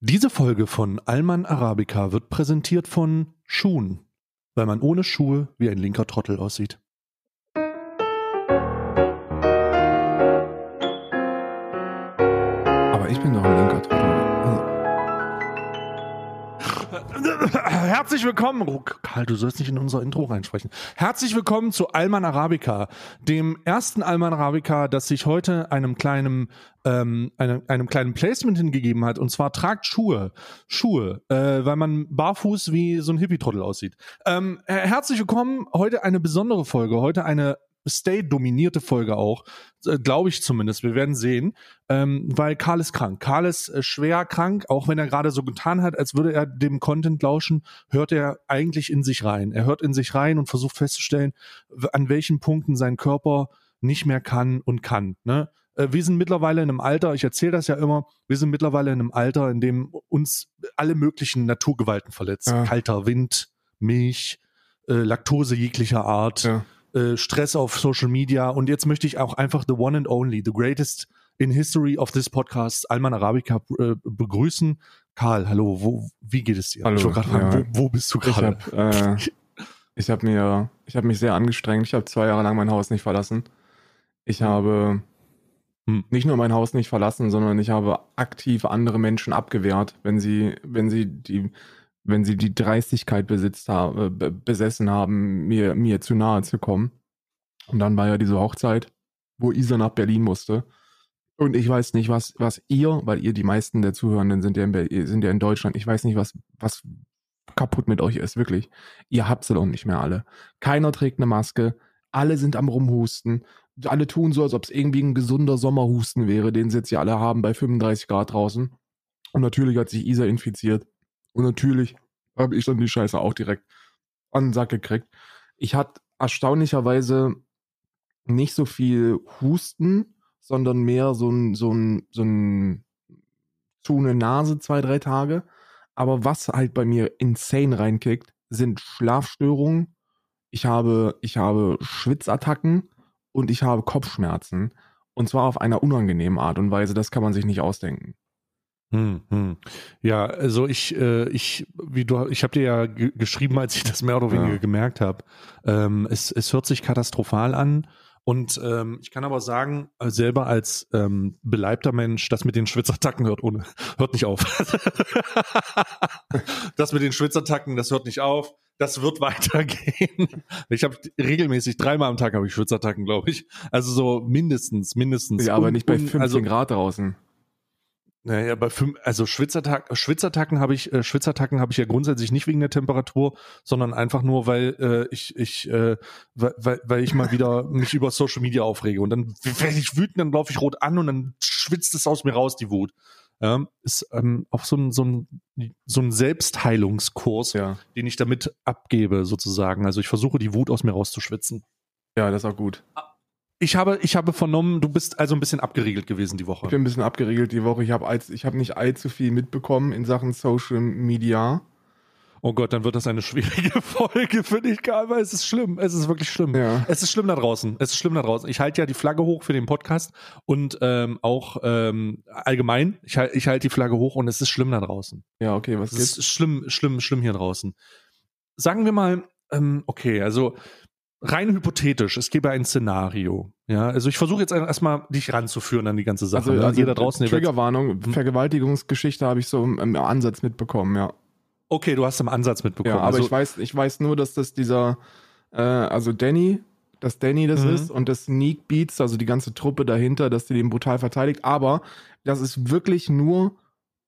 Diese Folge von Alman Arabica wird präsentiert von Schuhen, weil man ohne Schuhe wie ein linker Trottel aussieht. Aber ich bin doch ein Herzlich willkommen, oh, Karl, du sollst nicht in unser Intro reinsprechen. Herzlich willkommen zu Alman Arabica, dem ersten Alman Arabica, das sich heute einem kleinen, ähm, einem, einem kleinen Placement hingegeben hat. Und zwar tragt Schuhe, Schuhe, äh, weil man barfuß wie so ein Hippie-Trottel aussieht. Ähm, herzlich willkommen, heute eine besondere Folge, heute eine Stay-dominierte Folge auch, äh, glaube ich zumindest. Wir werden sehen, ähm, weil Karl ist krank. Karl ist äh, schwer krank, auch wenn er gerade so getan hat, als würde er dem Content lauschen, hört er eigentlich in sich rein. Er hört in sich rein und versucht festzustellen, an welchen Punkten sein Körper nicht mehr kann und kann. Ne? Äh, wir sind mittlerweile in einem Alter, ich erzähle das ja immer, wir sind mittlerweile in einem Alter, in dem uns alle möglichen Naturgewalten verletzt. Ja. Kalter Wind, Milch, äh, Laktose jeglicher Art. Ja äh, Stress auf Social Media und jetzt möchte ich auch einfach the one and only, the greatest in history of this podcast, Alman Arabica, äh, begrüßen. Karl, hallo, wo, wie geht es dir? Hallo, ich ja. fragen, wo, wo, bist du gerade? Ich habe äh, hab mir, ich habe mich sehr angestrengt. Ich habe zwei Jahre lang mein Haus nicht verlassen. Ich habe hm. nicht nur mein Haus nicht verlassen, sondern ich habe aktiv andere Menschen abgewehrt, wenn sie, wenn sie die wenn sie die Dreistigkeit besitzt haben, äh, besessen haben, mir, mir zu nahe zu kommen. Und dann war ja diese Hochzeit, wo Isa nach Berlin musste. Und ich weiß nicht, was, was ihr, weil ihr die meisten der Zuhörenden sind ja in, sind ja in Deutschland, ich weiß nicht, was, was kaputt mit euch ist, wirklich. Ihr habt sie doch nicht mehr alle. Keiner trägt eine Maske, alle sind am Rumhusten. Alle tun so, als ob es irgendwie ein gesunder Sommerhusten wäre, den sie jetzt ja alle haben bei 35 Grad draußen. Und natürlich hat sich Isa infiziert. Und natürlich habe ich dann die Scheiße auch direkt an den Sack gekriegt. Ich hatte erstaunlicherweise nicht so viel Husten, sondern mehr so ein, so ein, so ein, zu eine Nase zwei, drei Tage. Aber was halt bei mir insane reinkickt, sind Schlafstörungen. Ich habe, ich habe Schwitzattacken und ich habe Kopfschmerzen. Und zwar auf einer unangenehmen Art und Weise. Das kann man sich nicht ausdenken. Hm, hm. Ja, also ich, äh, ich, wie du, ich habe dir ja geschrieben, als ich das mehr oder weniger ja. gemerkt habe. Ähm, es, es hört sich katastrophal an. Und ähm, ich kann aber sagen, äh, selber als ähm, beleibter Mensch, das mit den Schwitzattacken hört ohne, hört nicht auf. das mit den Schwitzattacken, das hört nicht auf. Das wird weitergehen. Ich habe regelmäßig dreimal am Tag habe ich Schwitzattacken, glaube ich. Also so mindestens, mindestens. Ja, aber und, nicht bei 15 also, Grad draußen. Naja, bei fünf, also Schwitzattacken, Schwitzattacken habe ich, äh, Schwitzattacken habe ich ja grundsätzlich nicht wegen der Temperatur, sondern einfach nur, weil äh, ich, ich, äh, weil, weil ich mal wieder mich über Social Media aufrege und dann werde ich wütend, dann laufe ich rot an und dann schwitzt es aus mir raus, die Wut. Ja, ist ähm, auch so ein, so ein, so ein Selbstheilungskurs, ja. den ich damit abgebe, sozusagen. Also ich versuche die Wut aus mir rauszuschwitzen. Ja, das ist auch gut. Ich habe, ich habe vernommen, du bist also ein bisschen abgeriegelt gewesen die Woche. Ich bin ein bisschen abgeriegelt die Woche. Ich habe ich habe nicht allzu viel mitbekommen in Sachen Social Media. Oh Gott, dann wird das eine schwierige Folge, finde ich, Karl, weil es ist schlimm. Es ist wirklich schlimm. Ja. Es ist schlimm da draußen. Es ist schlimm da draußen. Ich halte ja die Flagge hoch für den Podcast und ähm, auch ähm, allgemein. Ich, halte ich halte die Flagge hoch und es ist schlimm da draußen. Ja, okay, was es ist schlimm, schlimm, schlimm hier draußen. Sagen wir mal, ähm, okay, also rein hypothetisch, es gäbe ein Szenario. Ja, also ich versuche jetzt erstmal dich ranzuführen an die ganze Sache. Also, also jeder draußen. Triggerwarnung, hm? Vergewaltigungsgeschichte habe ich so im, im, Ansatz mitbekommen, ja. Okay, du hast im Ansatz mitbekommen. Ja, aber also, ich weiß, ich weiß nur, dass das dieser, äh, also Danny, dass Danny das mhm. ist und das Sneak Beats, also die ganze Truppe dahinter, dass die den brutal verteidigt. Aber das ist wirklich nur,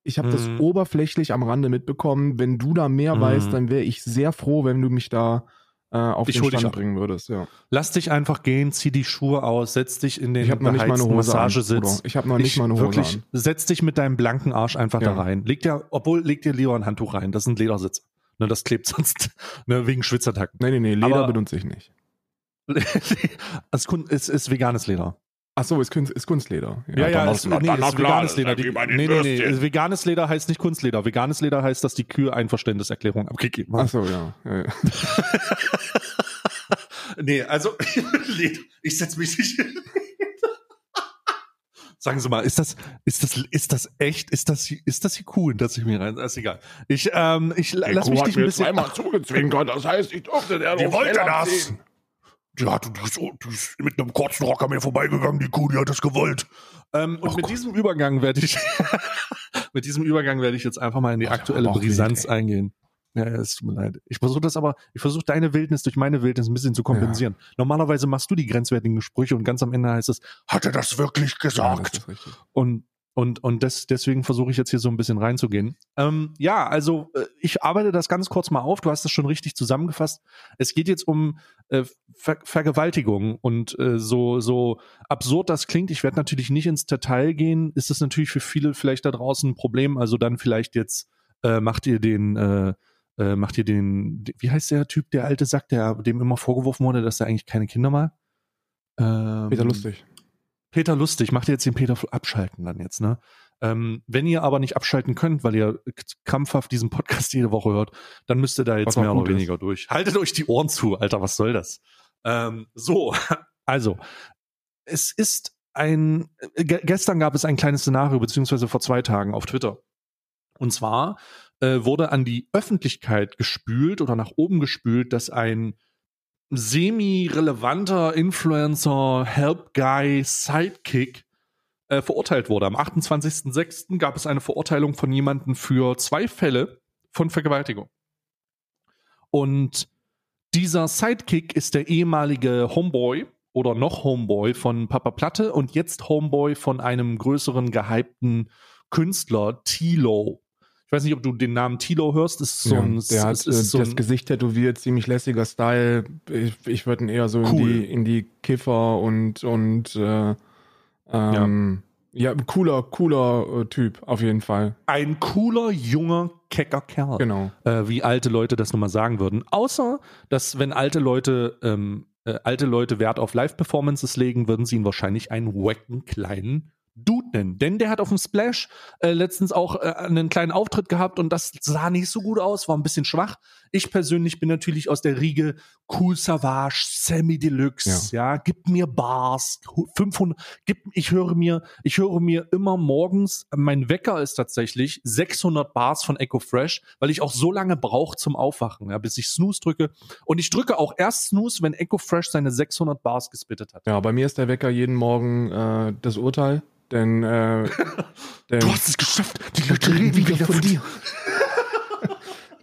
ich habe mhm. das oberflächlich am Rande mitbekommen. Wenn du da mehr mhm. weißt, dann wäre ich sehr froh, wenn du mich da äh, auf ich den Stand bringen würdest. Ja. Lass dich einfach gehen, zieh die Schuhe aus, setz dich in den ich hab noch nicht meine Hose Massagesitz. An, ich habe noch nicht ich, meine Hose wirklich, an. Setz dich mit deinem blanken Arsch einfach ja. da rein. Leg dir, obwohl leg dir lieber ein Handtuch rein. Das ist ein Ledersitz. Ne, das klebt sonst ne, wegen Schwitzattacken. Nee, nee, nee, Leder Aber, benutze ich nicht. es ist veganes Leder. Ach so, ist, Kunst, ist Kunstleder. Ja, ja, ja ist, nee, ist veganes Leder. Die, nee, nee, nee, veganes Leder heißt nicht Kunstleder. Veganes Leder heißt, dass die Kühe Einverständniserklärung abgegeben haben. Ach so, ja. ja, ja. nee, also ich setz mich nicht. Sagen Sie mal, ist das, ist das, ist das echt? Ist das, ist das hier cool, dass ich mir rein? Ist egal. Ich, ähm, ich lass mich dich ein bisschen. zweimal zugezwinkert, das heißt, ich durfte der Die noch wollte das. Die, hat, die, ist, die ist mit einem kurzen Rock an mir vorbeigegangen, die Kuh, die hat das gewollt. Ähm, und mit diesem Übergang werde ich, mit diesem Übergang werde ich jetzt einfach mal in die aktuelle aber auch Brisanz wild, eingehen. Ja, ja, es tut mir leid. Ich versuche das aber, ich versuche deine Wildnis durch meine Wildnis ein bisschen zu kompensieren. Normalerweise machst du die grenzwertigen Sprüche und ganz am Ende heißt es, Hat er das wirklich Ja, gesagt? das ist richtig. und und und das, deswegen versuche ich jetzt hier so ein bisschen reinzugehen. Ähm, ja, also äh, ich arbeite das ganz kurz mal auf. Du hast es schon richtig zusammengefasst. Es geht jetzt um äh, Ver Vergewaltigung und äh, so so absurd das klingt. Ich werde natürlich nicht ins Detail gehen. Ist es natürlich für viele vielleicht da draußen ein Problem. Also dann vielleicht jetzt äh, macht ihr den äh, äh, macht ihr den wie heißt der Typ der alte Sack, der dem immer vorgeworfen wurde, dass er eigentlich keine Kinder mal. Ähm, Peter lustig. Peter lustig, macht ihr jetzt den Peter abschalten dann jetzt, ne? Ähm, wenn ihr aber nicht abschalten könnt, weil ihr krampfhaft diesen Podcast jede Woche hört, dann müsst ihr da jetzt mehr oder gut ist. weniger durch. Haltet euch die Ohren zu, Alter, was soll das? Ähm, so, also, es ist ein, äh, ge gestern gab es ein kleines Szenario, beziehungsweise vor zwei Tagen auf Twitter. Und zwar äh, wurde an die Öffentlichkeit gespült oder nach oben gespült, dass ein semi-relevanter Influencer, Help Guy, Sidekick äh, verurteilt wurde. Am 28.06. gab es eine Verurteilung von jemandem für zwei Fälle von Vergewaltigung. Und dieser Sidekick ist der ehemalige Homeboy oder noch Homeboy von Papa Platte und jetzt Homeboy von einem größeren gehypten Künstler, Tilo. Ich weiß nicht, ob du den Namen Tilo hörst. Das ist so ja, ein, der hat äh, so das Gesicht tätowiert, ziemlich lässiger Style. Ich, ich würde ihn eher so in, Cool. die, in die Kiffer und, und äh, ähm, ja. cooler, cooler äh, Typ, auf jeden Fall. ein cooler, junger, kecker Kerl. Genau. äh, wie alte Leute das nun mal sagen würden. Außer, dass wenn alte Leute, ähm, äh, alte Leute Wert auf Live-Performances legen, würden sie ihn wahrscheinlich einen wacken kleinen Nennen. Denn der hat auf dem Splash äh, letztens auch äh, einen kleinen Auftritt gehabt und das sah nicht so gut aus, war ein bisschen schwach. Ich persönlich bin natürlich aus der Riege Cool Savage, Sammy Deluxe, ja, gib mir Bars, 500, gib, ich höre mir, ich höre mir immer morgens, mein Wecker ist tatsächlich 600 Bars von Echo Fresh, weil ich auch so lange brauche zum Aufwachen, ja, bis ich Snooze drücke. Und ich drücke auch erst Snooze, wenn Echo Fresh seine 600 Bars gespittet hat. Ja, bei mir ist der Wecker jeden Morgen äh, das Urteil, denn, äh, denn Du hast es geschafft. Die Leute reden wieder von dir.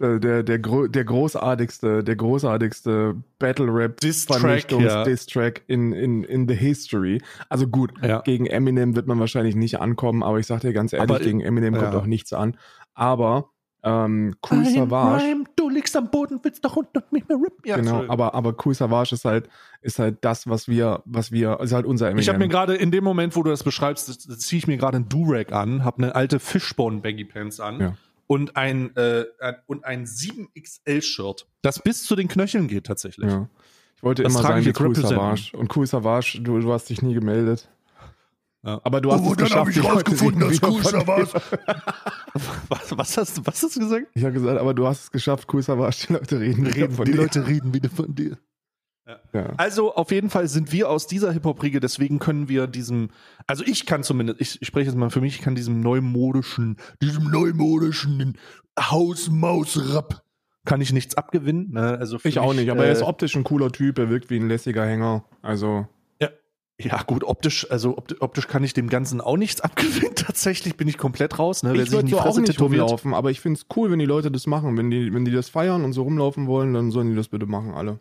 äh, der, der, gro der großartigste, der großartigste Battle Rap Diss-Track, Vernichtungs ja. Diss-Track in, in, in the history. Also gut, Ja. gegen Eminem wird man wahrscheinlich nicht ankommen, aber ich sag dir ganz ehrlich, Aber, gegen Eminem kommt ja. auch nichts an. Aber ähm, Cool Savage, du liegst am Boden, willst doch unten mich mehr rippen. Ja, genau, aber, aber Cool Savage ist halt, ist halt das, was wir, was wir, ist halt unser Eminem. Ich habe mir gerade in dem Moment, wo du das beschreibst, ziehe ich mir gerade ein Durag an, habe eine alte Fishbone Baggy Pants an Ja. und ein äh, und ein 7XL Shirt, das bis zu den Knöcheln geht tatsächlich. Ja. Ich wollte Das immer sein wie Cool. Savage. Und Cool Savage, du, du hast dich nie gemeldet. Ja. Aber du hast Oh, es dann habe geschafft, ich die rausgefunden, reden dass dir. Savage. Was, was hast du, was hast du gesagt? Ich habe gesagt, aber du hast es geschafft, Cool Savage, die Leute reden wieder von die dir. Leute reden wieder von dir. Ja. Also auf jeden Fall sind wir aus dieser Hip-Hop-Riege, deswegen können wir diesem, also ich kann zumindest, ich, ich spreche jetzt mal für mich, ich kann diesem neumodischen, Diesem neumodischen Haus-Maus-Rap. kann ich nichts abgewinnen. Ne? Also Ich auch mich, nicht, aber er ist äh, optisch ein cooler Typ, er wirkt wie ein lässiger Hänger. Also, Ja, gut, optisch, also opti- optisch kann ich dem Ganzen auch nichts abgewinnen. Tatsächlich bin ich komplett raus. Ne? Wer ich sich in die so auch Fresse nicht rumlaufen, aber ich finde es cool, wenn die Leute das machen. Wenn die, wenn die das feiern und so rumlaufen wollen, dann sollen die das bitte machen, alle.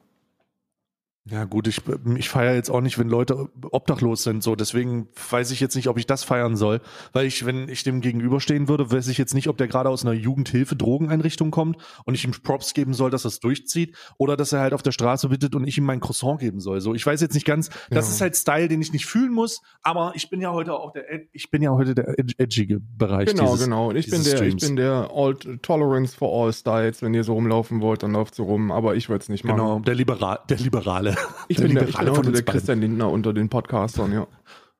Ja, gut, ich, ich feiere jetzt auch nicht, wenn Leute obdachlos sind, so. Deswegen weiß ich jetzt nicht, ob ich das feiern soll. Weil ich, wenn ich dem gegenüberstehen würde, weiß ich jetzt nicht, ob der gerade aus einer Jugendhilfe-Drogeneinrichtung kommt und ich ihm Props geben soll, dass er es durchzieht oder dass er halt auf der Straße bittet und ich ihm mein Croissant geben soll. So, ich weiß jetzt nicht ganz, das Ja. ist halt Style, den ich nicht fühlen muss, aber ich bin ja heute auch der, ich bin ja heute der ed- edgige Bereich. Genau, dieses, genau. Ich bin der, ich Streams. bin der all, Tolerance for all Styles. Wenn ihr so rumlaufen wollt, dann lauft so rum. Aber ich würde es nicht machen. Genau, der Liberal, der Liberale. Ich bin, der, von heute uns der. Christian Lindner unter den Podcastern, ja.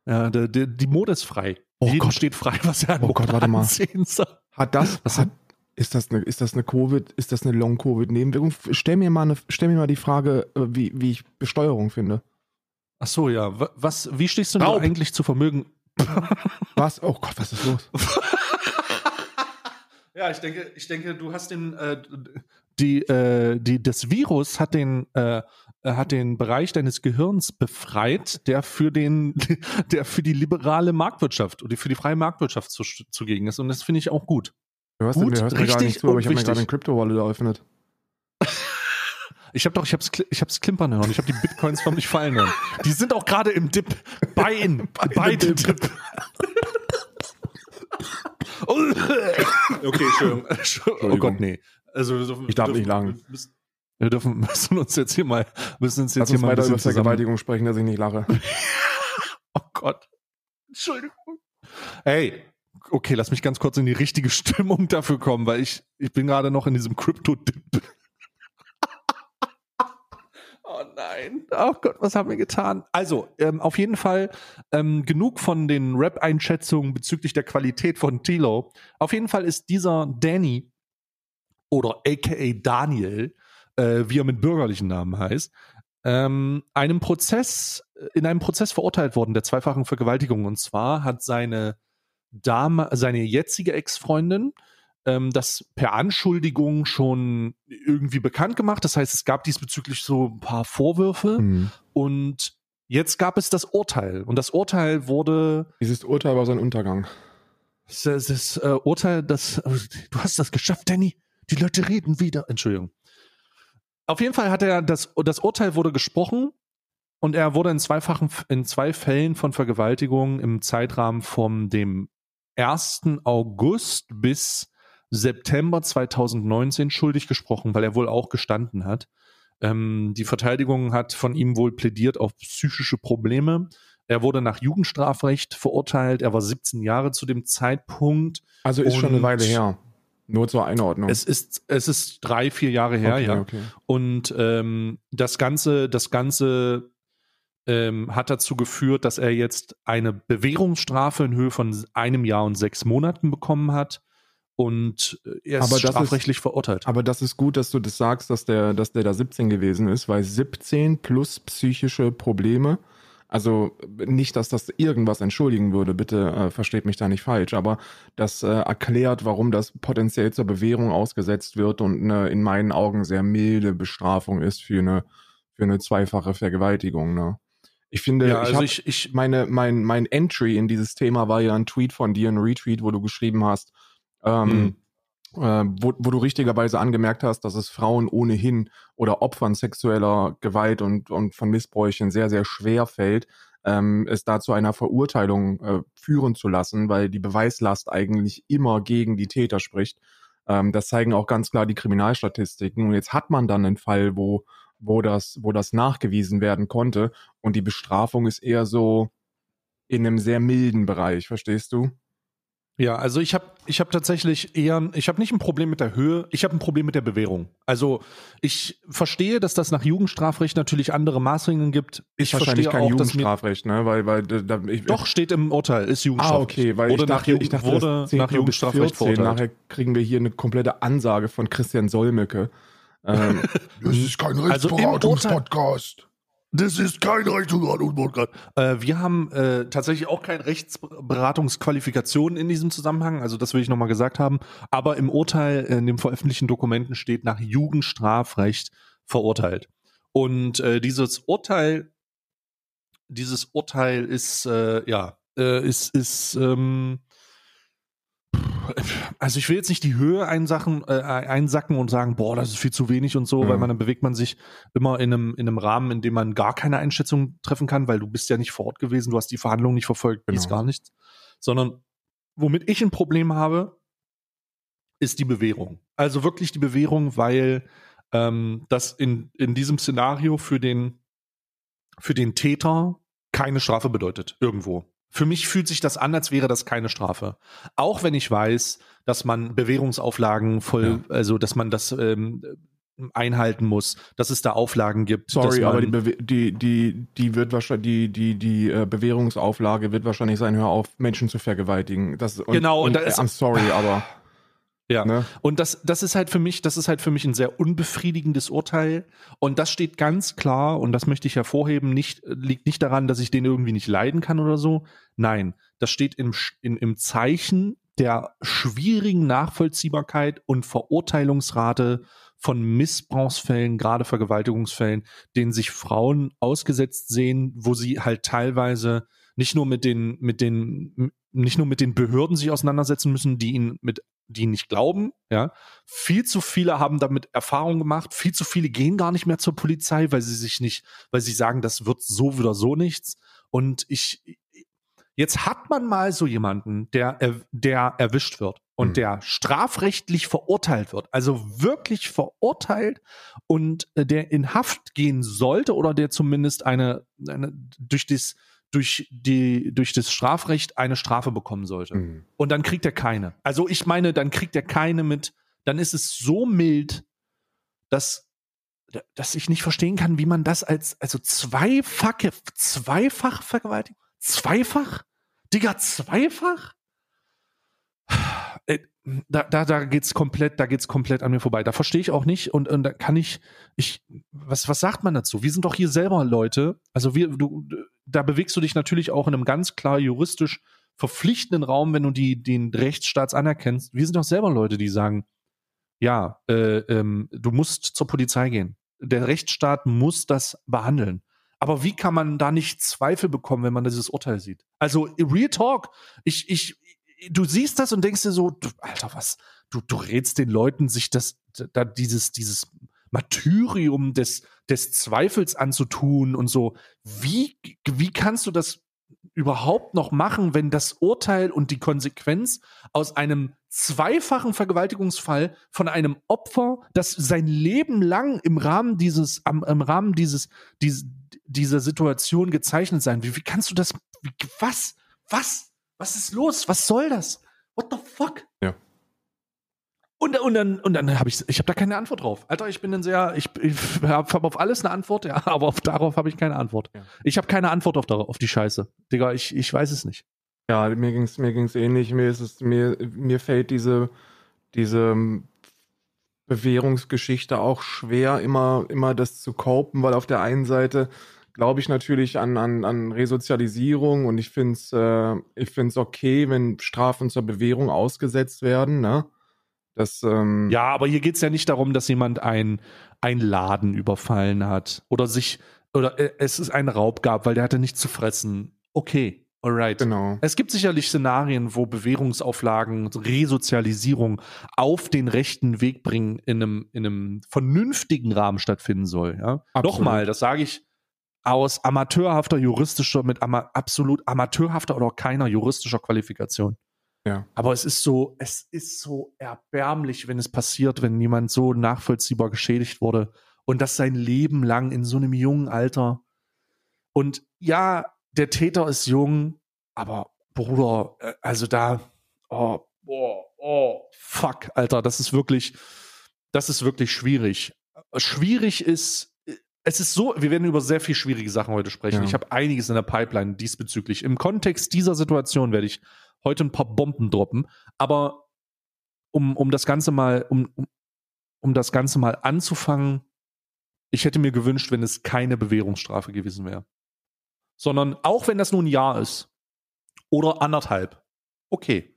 Ja, der, der, die Mode ist frei. Oh Jedem Gott. steht frei, was er an Oh Gott, warte mal. Hat das, Was hat, ist das eine, ist das eine Covid, ist das eine Long-Covid-Nebenwirkung? Stell mir mal eine, stell mir mal die Frage, äh, wie, wie ich Besteuerung finde. Ach so, ja. Wa- Was, wie stehst du denn eigentlich zu Vermögen? Was? Oh Gott, was ist los? ja, ich denke, ich denke, du hast den, äh, die, äh, die, das Virus hat den, äh, hat den Bereich deines Gehirns befreit, der für den, der für die liberale Marktwirtschaft oder für die freie Marktwirtschaft zu, zugegen ist. Und das finde ich auch gut. Du hörst, Gut, mir hörst mir gar richtig nicht zu, aber ich habe mir gerade ein Crypto-Wallet eröffnet. Ich habe doch, ich hab's, ich hab's klimpern hören. Ich habe die Bitcoins von mich fallen hören. Die sind auch gerade im Dip. Bein. Beide Dip. okay, Entschuldigung. Oh Gott, nee. Also, Ich darf nicht. Wir müssen, wir dürfen müssen uns jetzt hier mal, müssen uns jetzt Lass hier uns mal weiter über zusammen. Vergewaltigung sprechen, dass ich nicht lache. Oh Gott. Entschuldigung. Ey, okay, lass mich ganz kurz in die richtige Stimmung dafür kommen, weil ich, ich bin gerade noch in diesem Crypto-Dip. oh nein. Oh Gott, was haben wir getan? Also, ähm, auf jeden Fall ähm, genug von den Rap-Einschätzungen bezüglich der Qualität von Tilo. Auf jeden Fall ist dieser Danny oder aka Daniel, äh, wie er mit bürgerlichen Namen heißt, ähm, einem Prozess, in einem Prozess verurteilt worden, der zweifachen Vergewaltigung. Und zwar hat seine Dame, seine jetzige Ex-Freundin, ähm, das per Anschuldigung schon irgendwie bekannt gemacht. Das heißt, es gab diesbezüglich so ein paar Vorwürfe Hm. und jetzt gab es das Urteil. Und das Urteil wurde, Dieses Urteil war sein Untergang. das, das, das äh, Urteil, das, du hast das geschafft, Danny. Die Leute reden wieder. Entschuldigung. Auf jeden Fall hat er das, das Urteil wurde gesprochen und er wurde in zweifachen, in zwei Fällen von Vergewaltigung im Zeitrahmen vom dem 1. August bis September 2019 schuldig gesprochen, weil er wohl auch gestanden hat. Ähm, die Verteidigung hat von ihm wohl plädiert auf psychische Probleme. Er wurde nach Jugendstrafrecht verurteilt. Er war 17 Jahre zu dem Zeitpunkt. Also ist schon eine Weile her. Nur zur Einordnung. Es ist, es ist drei, vier Jahre her, okay, ja. okay. Und ähm, das Ganze, das Ganze ähm, hat dazu geführt, dass er jetzt eine Bewährungsstrafe in Höhe von einem Jahr und sechs Monaten bekommen hat. Und äh, er ist Aber das ist- strafrechtlich verurteilt. Aber das ist gut, dass du das sagst, dass der, dass der da 17 gewesen ist, weil 17 plus psychische Probleme, also nicht, dass das irgendwas entschuldigen würde, bitte äh, versteht mich da nicht falsch, aber das äh, erklärt, warum das potenziell zur Bewährung ausgesetzt wird und eine in meinen Augen sehr milde Bestrafung ist für eine, für eine zweifache Vergewaltigung. Ne? Ich finde, ja, ich also hab, ich, ich, meine, mein, mein Entry in dieses Thema war ja ein Tweet von dir, ein Retweet, wo du geschrieben hast, ähm, äh, wo, wo du richtigerweise angemerkt hast, dass es Frauen ohnehin oder Opfern sexueller Gewalt und, und von Missbräuchen sehr, sehr schwer fällt, ähm, es da zu einer Verurteilung äh, führen zu lassen, weil die Beweislast eigentlich immer gegen die Täter spricht. Ähm, das zeigen auch ganz klar die Kriminalstatistiken. Und jetzt hat man dann einen Fall, wo, wo, das, wo das nachgewiesen werden konnte. Und die Bestrafung ist eher so in einem sehr milden Bereich, verstehst du? Ja, also ich habe ich hab tatsächlich eher, ich habe nicht ein Problem mit der Höhe, ich habe ein Problem mit der Bewährung. Also ich verstehe, dass das nach Jugendstrafrecht natürlich andere Maßregeln gibt. Ich Ist wahrscheinlich verstehe kein auch, Jugendstrafrecht, ne? Weil, weil da, da- ich, doch steht im Urteil, ist Ah, Jugendstrafrecht. okay, weil wurde ich dachte, nach, ich dachte wurde nach Jugendstrafrecht 14. verurteilt. Nachher kriegen wir hier eine komplette Ansage von Christian Solmecke. Ähm, Das ist kein Also Rechtsberatungspodcast. Das ist kein Rechtsberatungspodcast. Äh, wir haben äh, tatsächlich auch keine Rechtsberatungsqualifikationen in diesem Zusammenhang, also das will ich nochmal gesagt haben. Aber im Urteil, in den veröffentlichten Dokumenten steht nach Jugendstrafrecht verurteilt. Und äh, dieses Urteil, dieses Urteil ist, äh, ja, äh, ist, ist, ähm, also ich will jetzt nicht die Höhe einsachen, äh, einsacken und sagen, boah, das ist viel zu wenig und so, Mhm. weil man dann bewegt man sich immer in einem, in einem Rahmen, in dem man gar keine Einschätzung treffen kann, weil du bist ja nicht vor Ort gewesen, du hast die Verhandlungen nicht verfolgt, Genau. dies gar nichts. Sondern womit ich ein Problem habe, ist die Bewährung. Also wirklich die Bewährung, weil ähm, das in, in diesem Szenario für den, für den Täter keine Strafe bedeutet, irgendwo. Für mich fühlt sich das an, als wäre das keine Strafe. Auch wenn ich weiß, dass man Bewährungsauflagen voll, also dass man das ähm, einhalten muss, dass es da Auflagen gibt. sorry, aber die, Bewe- die, die, die wird wahrscheinlich, die, die, die äh, Bewährungsauflage wird wahrscheinlich sein, hör auf, Menschen zu vergewaltigen. Das, und, Genau, und und, da ist- I'm sorry, aber Ja. Ne? Und das, das ist halt für mich, das ist halt für mich ein sehr unbefriedigendes Urteil. Und das steht ganz klar, und das möchte ich hervorheben, nicht, liegt nicht daran, dass ich den irgendwie nicht leiden kann oder so. Nein, das steht im, in, im Zeichen der schwierigen Nachvollziehbarkeit und Verurteilungsrate von Missbrauchsfällen, gerade Vergewaltigungsfällen, denen sich Frauen ausgesetzt sehen, wo sie halt teilweise nicht nur mit den, mit den, nicht nur mit den Behörden sich auseinandersetzen müssen, die ihnen mit, die ihnen nicht glauben, ja. Viel zu viele haben damit Erfahrung gemacht, viel zu viele gehen gar nicht mehr zur Polizei, weil sie sich nicht, weil sie sagen, das wird so oder so nichts. Und ich, jetzt hat man mal so jemanden, der, er- der erwischt wird und Mhm. der strafrechtlich verurteilt wird, also wirklich verurteilt und äh, der in Haft gehen sollte oder der zumindest eine, eine durch das durch die durch das Strafrecht eine Strafe bekommen sollte. Mhm. Und dann kriegt er keine. Also ich meine, dann kriegt er keine mit, dann ist es so mild, dass, dass ich nicht verstehen kann, wie man das als, also zweifache, zweifach Vergewaltigung? Zweifach? Digga, zweifach? Da, da, da geht's komplett, da geht's komplett an mir vorbei. Da verstehe ich auch nicht und, und da kann ich, ich, was, was sagt man dazu? Wir sind doch hier selber Leute. Also wir, du, da bewegst du dich natürlich auch in einem ganz klar juristisch verpflichtenden Raum, wenn du die, den Rechtsstaats anerkennst. Wir sind doch selber Leute, die sagen, ja, äh, ähm, du musst zur Polizei gehen. Der Rechtsstaat muss das behandeln. Aber wie kann man da nicht Zweifel bekommen, wenn man dieses Urteil sieht? Also Real Talk, ich, ich, du siehst das und denkst dir so, du, Alter, was, du, du rätst den Leuten, sich das, da dieses, dieses Martyrium des, des Zweifels anzutun und so. Wie, wie kannst du das überhaupt noch machen, wenn das Urteil und die Konsequenz aus einem zweifachen Vergewaltigungsfall von einem Opfer, das sein Leben lang im Rahmen dieses, am, im Rahmen dieses, dies, dieser Situation gezeichnet sein. Wie, wie kannst du das, wie, was, was, was ist los? Was soll das? What the fuck? Ja. Und, und dann, und dann habe ich, ich habe da keine Antwort drauf. Alter, ich bin dann sehr, ich, ich habe hab auf alles eine Antwort, ja, aber auf, darauf habe ich keine Antwort. Ja. Ich habe keine Antwort auf, auf die Scheiße. Digga, ich, ich weiß es nicht. Ja, mir ging's mir ging's ähnlich. Mir ist es mir mir fällt diese diese ähm, Bewährungsgeschichte auch schwer, immer immer das zu copen, weil auf der einen Seite glaube ich natürlich an an an Resozialisierung und ich finde es äh, ich finde es okay, wenn Strafen zur Bewährung ausgesetzt werden, ne? Das ähm, Ja, aber hier geht's ja nicht darum, dass jemand ein, ein Laden überfallen hat oder sich, oder äh, es ist ein Raub gab, weil der hatte nichts zu fressen. Okay, alright. genau. Es gibt sicherlich Szenarien, wo Bewährungsauflagen, Resozialisierung auf den rechten Weg bringen in einem, in einem vernünftigen Rahmen stattfinden soll. Ja? Absolut. Nochmal, das sage ich aus amateurhafter juristischer, mit ama absolut amateurhafter oder keiner juristischer Qualifikation. Ja. Aber es ist so, es ist so erbärmlich, wenn es passiert, wenn jemand so nachvollziehbar geschädigt wurde und das sein Leben lang in so einem jungen Alter. Und ja, der Täter ist jung, aber Bruder, äh, also da, oh, oh, oh, fuck, Alter, das ist wirklich, das ist wirklich schwierig. Schwierig ist, es ist so, wir werden über sehr viel schwierige Sachen heute sprechen. Ja. Ich habe einiges in der Pipeline diesbezüglich. Im Kontext dieser Situation werde ich heute ein paar Bomben droppen, aber um, um das Ganze mal, um, um, um das Ganze mal anzufangen, ich hätte mir gewünscht, wenn es keine Bewährungsstrafe gewesen wäre. Sondern auch wenn das nur ein Jahr ist oder anderthalb, okay,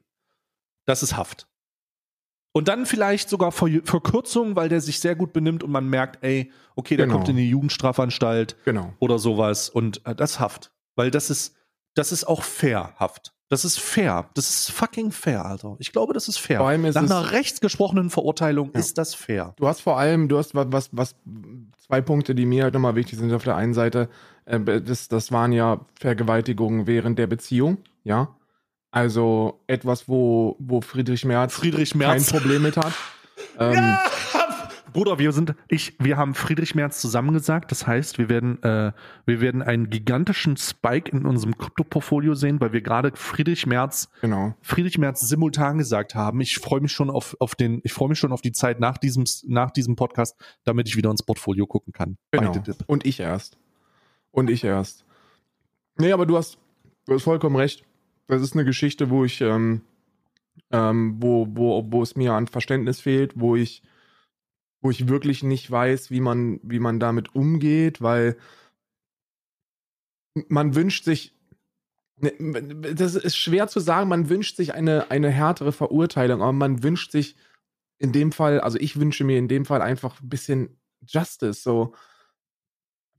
das ist Haft. Und dann vielleicht sogar Ver Verkürzung, weil der sich sehr gut benimmt und man merkt, ey, okay, der Genau. kommt in die Jugendstrafanstalt Genau. oder sowas und äh, das Haft. Weil das ist, das ist auch fair Haft. Das ist fair. Das ist fucking fair, Alter. Ich glaube, das ist fair. Vor allem ist Nach einer rechtsgesprochenen Verurteilung Ja. ist das fair. Du hast vor allem, du hast was, was, was zwei Punkte, die mir halt nochmal wichtig sind. Auf der einen Seite, äh, das, das waren ja Vergewaltigungen während der Beziehung, ja. Also etwas, wo, wo Friedrich Merz Friedrich kein Merz. Problem mit hat. Ähm, Ja! Bruder, wir sind, ich, wir haben Friedrich Merz zusammengesagt. Das heißt, wir werden, äh, wir werden einen gigantischen Spike in unserem Krypto-Portfolio sehen, weil wir gerade Friedrich Merz, Genau. Friedrich Merz simultan gesagt haben. Ich freue mich schon auf, auf den, ich freue mich schon auf die Zeit nach diesem, nach diesem Podcast, damit ich wieder ins Portfolio gucken kann. Genau. Und ich erst. Und ich erst. Nee, aber du hast, du hast vollkommen recht. Das ist eine Geschichte, wo ich, ähm, ähm, wo, wo, wo es mir an Verständnis fehlt, wo ich, wo ich wirklich nicht weiß, wie man, wie man damit umgeht, weil man wünscht sich, ne, das ist schwer zu sagen, man wünscht sich eine, eine härtere Verurteilung, aber man wünscht sich in dem Fall, also ich wünsche mir in dem Fall einfach ein bisschen Justice, so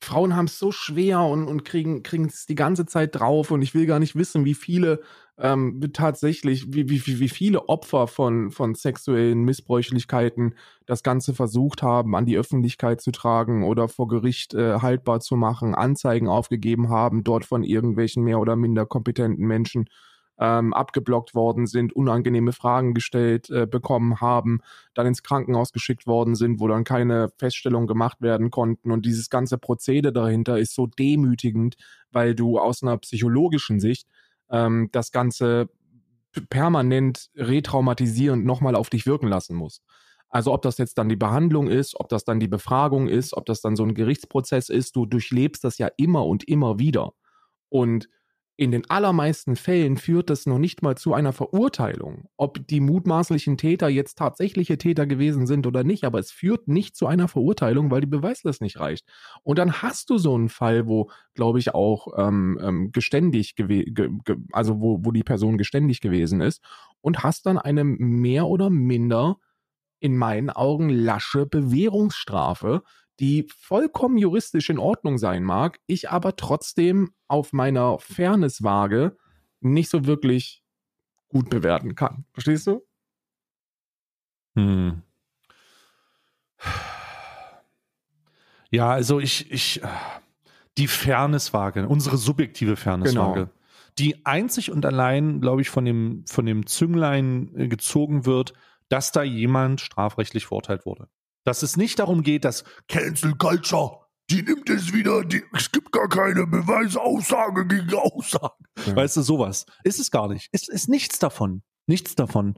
Frauen haben es so schwer und, und kriegen es die ganze Zeit drauf und ich will gar nicht wissen, wie viele ähm, tatsächlich, wie, wie, wie viele Opfer von, von sexuellen Missbräuchlichkeiten das Ganze versucht haben, an die Öffentlichkeit zu tragen oder vor Gericht äh, haltbar zu machen, Anzeigen aufgegeben haben, dort von irgendwelchen mehr oder minder kompetenten Menschen ähm, abgeblockt worden sind, unangenehme Fragen gestellt äh, bekommen haben, dann ins Krankenhaus geschickt worden sind, wo dann keine Feststellungen gemacht werden konnten. Und dieses ganze Prozedere dahinter ist so demütigend, weil du aus einer psychologischen Sicht ähm, das Ganze permanent retraumatisierend nochmal auf dich wirken lassen musst. Also ob das jetzt dann die Behandlung ist, ob das dann die Befragung ist, ob das dann so ein Gerichtsprozess ist, du durchlebst das ja immer und immer wieder. Und in den allermeisten Fällen führt das noch nicht mal zu einer Verurteilung, ob die mutmaßlichen Täter jetzt tatsächliche Täter gewesen sind oder nicht, aber es führt nicht zu einer Verurteilung, weil die Beweislast nicht reicht. Und dann hast du so einen Fall, wo, glaube ich, auch ähm, ähm, geständig, ge also wo, wo die Person geständig gewesen ist und hast dann eine mehr oder minder in meinen Augen lasche Bewährungsstrafe, die vollkommen juristisch in Ordnung sein mag, ich aber trotzdem auf meiner Fairnesswaage nicht so wirklich gut bewerten kann. Verstehst du? Hm. Ja, also ich, ich, die Fairnesswaage, unsere subjektive Fairnesswaage, genau. die einzig und allein, glaube ich, von dem, von dem Zünglein äh, gezogen wird, dass da jemand strafrechtlich verurteilt wurde. Dass es nicht darum geht, dass Cancel Culture, die nimmt es wieder, die, es gibt gar keine Beweisaussage gegen Aussage. Ja. Weißt du, sowas. Ist es gar nicht. Es ist nichts davon. Nichts davon.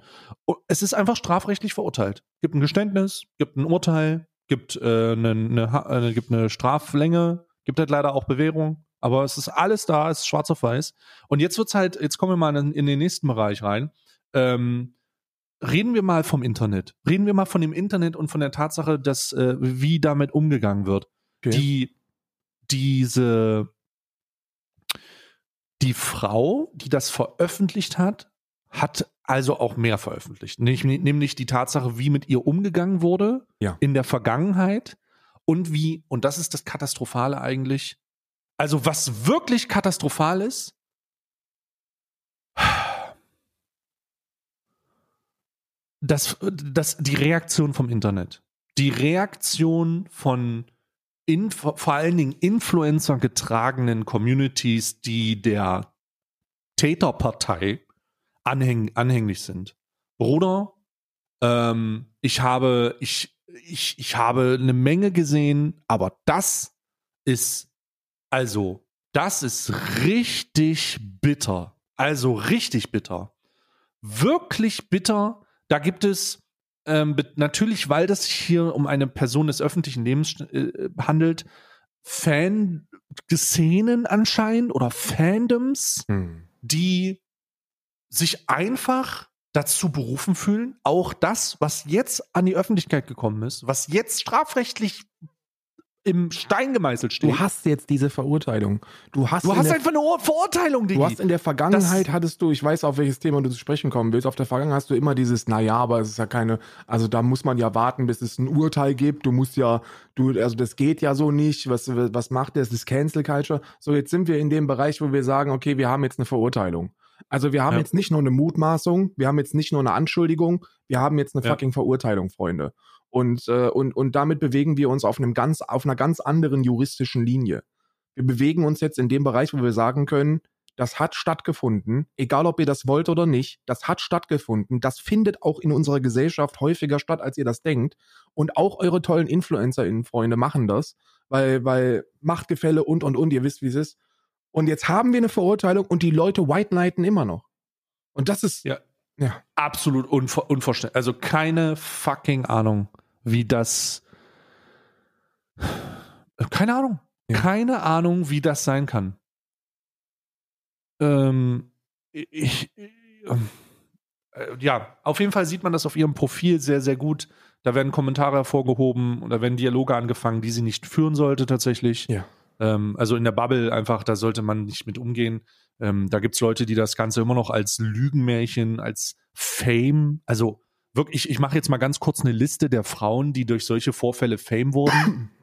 Es ist einfach strafrechtlich verurteilt. Gibt ein Geständnis, gibt ein Urteil, gibt, äh, eine, eine, äh, gibt eine Straflänge, gibt halt leider auch Bewährung. Aber es ist alles da, es ist schwarz auf weiß. Und jetzt wird's halt, jetzt kommen wir mal in, in den nächsten Bereich rein. Ähm, reden wir mal vom Internet. Reden wir mal von dem Internet und von der Tatsache, dass äh, wie damit umgegangen wird. Okay. Die diese die Frau, die das veröffentlicht hat, hat also auch mehr veröffentlicht. Nämlich die Tatsache, wie mit ihr umgegangen wurde ja. in der Vergangenheit und wie, und das ist das Katastrophale eigentlich. Also was wirklich katastrophal ist, das, das, die Reaktion vom Internet. Die Reaktion von in, vor allen Dingen Influencer getragenen Communities, die der Täterpartei anhäng, anhänglich sind. Bruder, ähm, ich habe, ich, ich, ich habe eine Menge gesehen, aber das ist, also, das ist richtig bitter. Also richtig bitter. Wirklich bitter, da gibt es ähm, natürlich, weil das sich hier um eine Person des öffentlichen Lebens äh, handelt, Fan-Szenen anscheinend oder Fandoms, hm. die sich einfach dazu berufen fühlen, auch das, was jetzt an die Öffentlichkeit gekommen ist, was jetzt strafrechtlich im Stein gemeißelt steht. Du hast jetzt diese Verurteilung. Du hast, du hast einfach eine Verurteilung, Digi. Du hast in der Vergangenheit das hattest du, ich weiß, auf welches Thema du zu sprechen kommen willst, auf der Vergangenheit hast du immer dieses, naja, aber es ist ja keine, also da muss man ja warten, bis es ein Urteil gibt. Du musst ja, du, also das geht ja so nicht. Was, was macht das? Das ist Cancel Culture. So, jetzt sind wir in dem Bereich, wo wir sagen, okay, wir haben jetzt eine Verurteilung. Also wir haben ja. jetzt nicht nur eine Mutmaßung, wir haben jetzt nicht nur eine Anschuldigung, wir haben jetzt eine fucking Verurteilung, Freunde. Und, äh, und, und damit bewegen wir uns auf einem ganz, auf einer ganz anderen juristischen Linie. Wir bewegen uns jetzt in dem Bereich, wo wir sagen können, das hat stattgefunden, egal ob ihr das wollt oder nicht, das hat stattgefunden, das findet auch in unserer Gesellschaft häufiger statt, als ihr das denkt. Und auch eure tollen InfluencerInnen, Freunde, machen das, weil, weil Machtgefälle und und und, ihr wisst, wie es ist. Und jetzt haben wir eine Verurteilung und die Leute white knighten immer noch. Und das ist ja, ja. absolut unver unverständlich. Also keine fucking Ahnung wie das. Keine Ahnung. Ja. Keine Ahnung, wie das sein kann. Ähm, ich, ich, äh, ja, auf jeden Fall sieht man das auf ihrem Profil sehr, sehr gut. Da werden Kommentare hervorgehoben oder werden Dialoge angefangen, die sie nicht führen sollte tatsächlich. Ja. Ähm, also in der Bubble einfach, da sollte man nicht mit umgehen. Ähm, da gibt es Leute, die das Ganze immer noch als Lügenmärchen, als Fame, also wirklich, ich mache jetzt mal ganz kurz eine Liste der Frauen, die durch solche Vorfälle Fame wurden.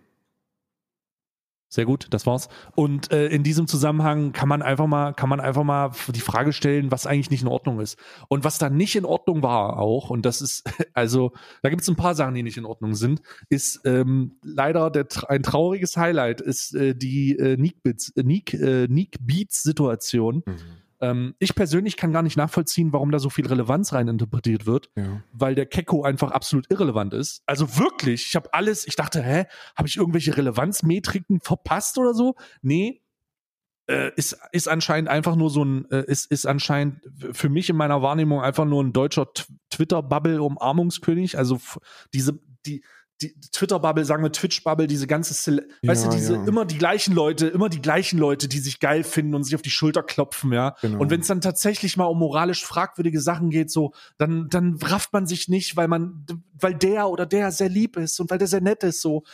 Sehr gut, das war's. Und äh, in diesem Zusammenhang kann man einfach mal, kann man einfach mal die Frage stellen, was eigentlich nicht in Ordnung ist. Und was da nicht in Ordnung war auch, und das ist, also, da gibt es ein paar Sachen, die nicht in Ordnung sind, ist ähm, leider der, ein trauriges Highlight, ist äh, die äh, Neek Beats, äh, Neek, äh, Neek Beats Situation. Mhm ähm, ich persönlich kann gar nicht nachvollziehen, warum da so viel Relevanz rein interpretiert wird, ja. weil der Kecko einfach absolut irrelevant ist. Also wirklich, ich habe alles, ich dachte, hä, habe ich irgendwelche Relevanzmetriken verpasst oder so? Nee, äh, ist, ist anscheinend einfach nur so ein, äh, ist, ist anscheinend für mich in meiner Wahrnehmung einfach nur ein deutscher Twitter-Bubble-Umarmungskönig. Also diese, die, die Twitter-Bubble, sagen wir Twitch-Bubble, diese ganze, Cele ja, weißt du, diese ja. immer die gleichen Leute, immer die gleichen Leute, die sich geil finden und sich auf die Schulter klopfen, ja. Genau. Und wenn es dann tatsächlich mal um moralisch fragwürdige Sachen geht, so, dann, dann rafft man sich nicht, weil man, weil der oder der sehr lieb ist und weil der sehr nett ist, so.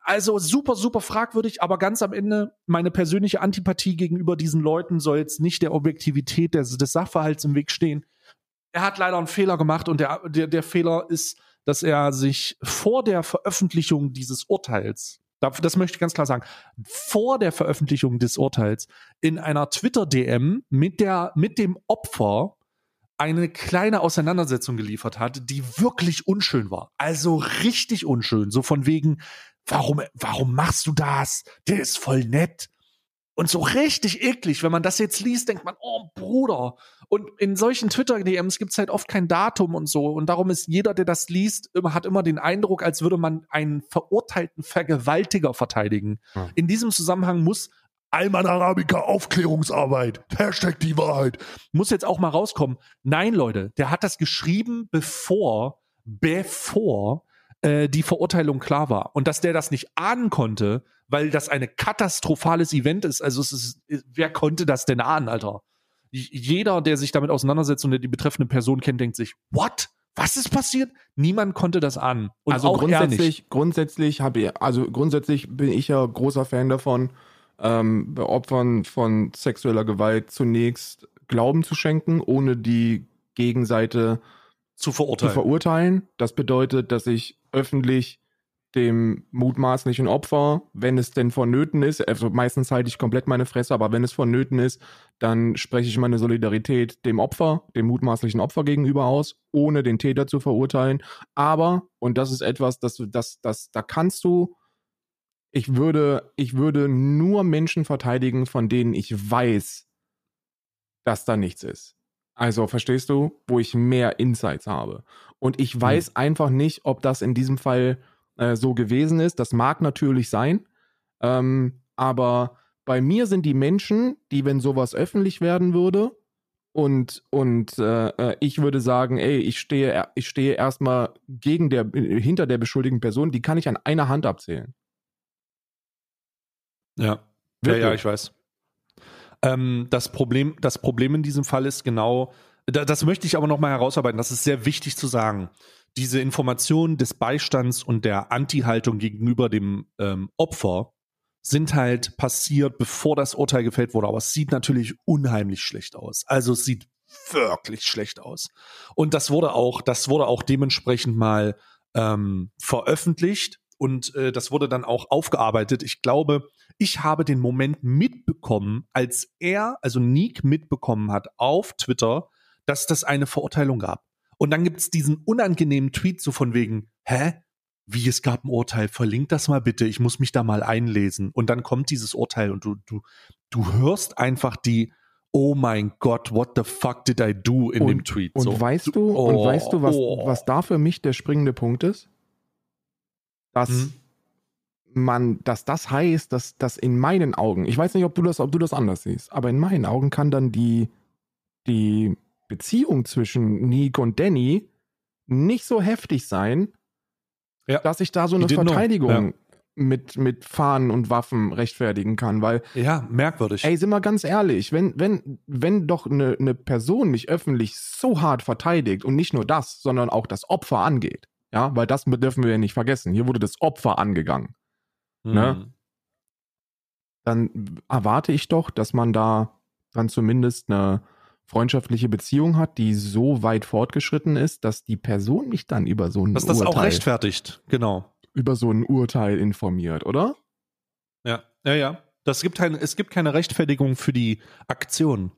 Also super, super fragwürdig, aber ganz am Ende meine persönliche Antipathie gegenüber diesen Leuten soll jetzt nicht der Objektivität des, des Sachverhalts im Weg stehen. Er hat leider einen Fehler gemacht und der, der, der Fehler ist, dass er sich vor der Veröffentlichung dieses Urteils, das möchte ich ganz klar sagen, vor der Veröffentlichung des Urteils in einer Twitter-DM mit, der, mit dem Opfer eine kleine Auseinandersetzung geliefert hat, die wirklich unschön war. Also richtig unschön. So von wegen, warum, warum machst du das? Der ist voll nett. Und so richtig eklig, wenn man das jetzt liest, denkt man, oh Bruder. Und in solchen Twitter-DMs gibt es halt oft kein Datum und so. Und darum ist jeder, der das liest, hat immer den Eindruck, als würde man einen verurteilten Vergewaltiger verteidigen. Hm. In diesem Zusammenhang muss Alman Arabica Aufklärungsarbeit. Hashtag die Wahrheit. Muss jetzt auch mal rauskommen. Nein, Leute, der hat das geschrieben, bevor, bevor äh, die Verurteilung klar war. Und dass der das nicht ahnen konnte, weil das ein katastrophales Event ist. Also es ist, wer konnte das denn ahnen, Alter? Jeder, der sich damit auseinandersetzt und der die betreffende Person kennt, denkt sich, what? Was ist passiert? Niemand konnte das ahnen. Und also grundsätzlich, grundsätzlich habe ich, also grundsätzlich bin ich ja großer Fan davon, ähm, bei Opfern von sexueller Gewalt zunächst Glauben zu schenken, ohne die Gegenseite zu verurteilen. zu verurteilen. Das bedeutet, dass ich öffentlich dem mutmaßlichen Opfer, wenn es denn vonnöten ist, also meistens halte ich komplett meine Fresse, aber wenn es vonnöten ist, dann spreche ich meine Solidarität dem Opfer, dem mutmaßlichen Opfer gegenüber aus, ohne den Täter zu verurteilen. Aber, und das ist etwas, das, das, das, da kannst du, ich würde, ich würde nur Menschen verteidigen, von denen ich weiß, dass da nichts ist. Also, verstehst du, wo ich mehr Insights habe. Und ich weiß hm. einfach nicht, ob das in diesem Fall äh, so gewesen ist. Das mag natürlich sein. Ähm, aber bei mir sind die Menschen, die, wenn sowas öffentlich werden würde, und, und äh, äh ich würde sagen, ey, ich stehe, ich stehe erstmal gegen der, hinter der beschuldigten Person, die kann ich an einer Hand abzählen. Ja. Ja, ja, ich weiß. Ähm, das, Problem, das Problem in diesem Fall ist genau, das möchte ich aber nochmal herausarbeiten, das ist sehr wichtig zu sagen diese Informationen des Beistands und der Anti-Haltung gegenüber dem ähm, Opfer sind halt passiert, bevor das Urteil gefällt wurde. Aber es sieht natürlich unheimlich schlecht aus. Also es sieht wirklich schlecht aus. Und das wurde auch, das wurde auch dementsprechend mal ähm, veröffentlicht und äh, das wurde dann auch aufgearbeitet. Ich glaube, ich habe den Moment mitbekommen, als er, also Nick mitbekommen hat auf Twitter, dass das eine Verurteilung gab. Und dann gibt es diesen unangenehmen Tweet so von wegen, hä? Wie es gab ein Urteil, verlink das mal bitte, ich muss mich da mal einlesen. Und dann kommt dieses Urteil und du, du, du hörst einfach die, oh mein Gott, what the fuck did I do in und, dem Tweet. Und so. weißt du, oh, und weißt du, was, oh. was da für mich der springende Punkt ist? Dass hm? man, dass das heißt, dass das in meinen Augen, ich weiß nicht, ob du das, ob du das anders siehst, aber in meinen Augen kann dann die, die Beziehung zwischen Nick und Danny nicht so heftig sein, ja. dass ich da so eine Verteidigung, mit, mit Fahnen und Waffen rechtfertigen kann, weil, Ja, merkwürdig. ey, sind wir ganz ehrlich, wenn, wenn, wenn doch eine, eine Person mich öffentlich so hart verteidigt und nicht nur das, sondern auch das Opfer angeht, ja, weil das dürfen wir ja nicht vergessen. Hier wurde das Opfer angegangen. ne? Mhm. Dann erwarte ich doch, dass man da dann zumindest eine freundschaftliche Beziehung hat, die so weit fortgeschritten ist, dass die Person mich dann über so ein Dass das auch Urteil, rechtfertigt, genau. über so ein Urteil informiert, oder? Ja, ja, ja. Das gibt kein, es gibt keine Rechtfertigung für die Aktion.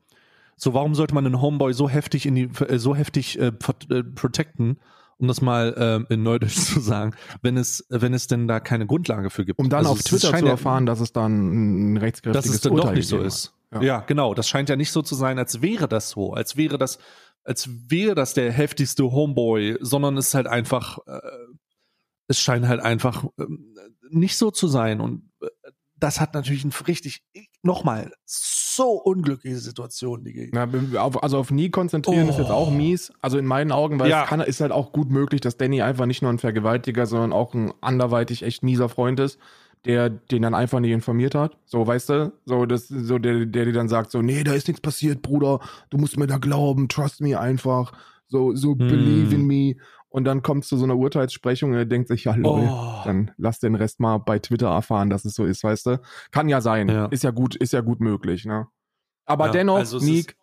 So, warum sollte man einen Homeboy so heftig in die, äh, so heftig äh, äh, protecten, um das mal äh, in Neudeutsch zu sagen, wenn es, wenn es denn da keine Grundlage für gibt? Um dann Also auf Twitter zu erfahren, dass es dann ein rechtskräftiges dass es dann Urteil doch nicht so ist. Hat. Ja. genau. Das scheint ja nicht so zu sein, als wäre das so, als wäre das, als wäre das der heftigste Homeboy, sondern es ist halt einfach, äh, es scheint halt einfach ähm, nicht so zu sein und äh, das hat natürlich ein richtig, nochmal, so unglückliche Situation, die auf, also auf nie konzentrieren ist jetzt auch Oh. mies. Also in meinen Augen, weil Ja. es kann, ist halt auch gut möglich, dass Danny einfach nicht nur ein Vergewaltiger, sondern auch ein anderweitig echt mieser Freund ist, der den dann einfach nicht informiert hat. So, weißt du? So, das, so der, der dir dann sagt, so, nee, da ist nichts passiert, Bruder. Du musst mir da glauben, trust me einfach. So, so Hm. believe in me. Und dann kommt es zu so einer Urteilssprechung und er denkt sich, ja, lol, Oh. dann lass den Rest mal bei Twitter erfahren, dass es so ist, weißt du? Kann ja sein. Ja. Ist ja gut, ist ja gut möglich, ne? Aber Ja, dennoch, also Nick,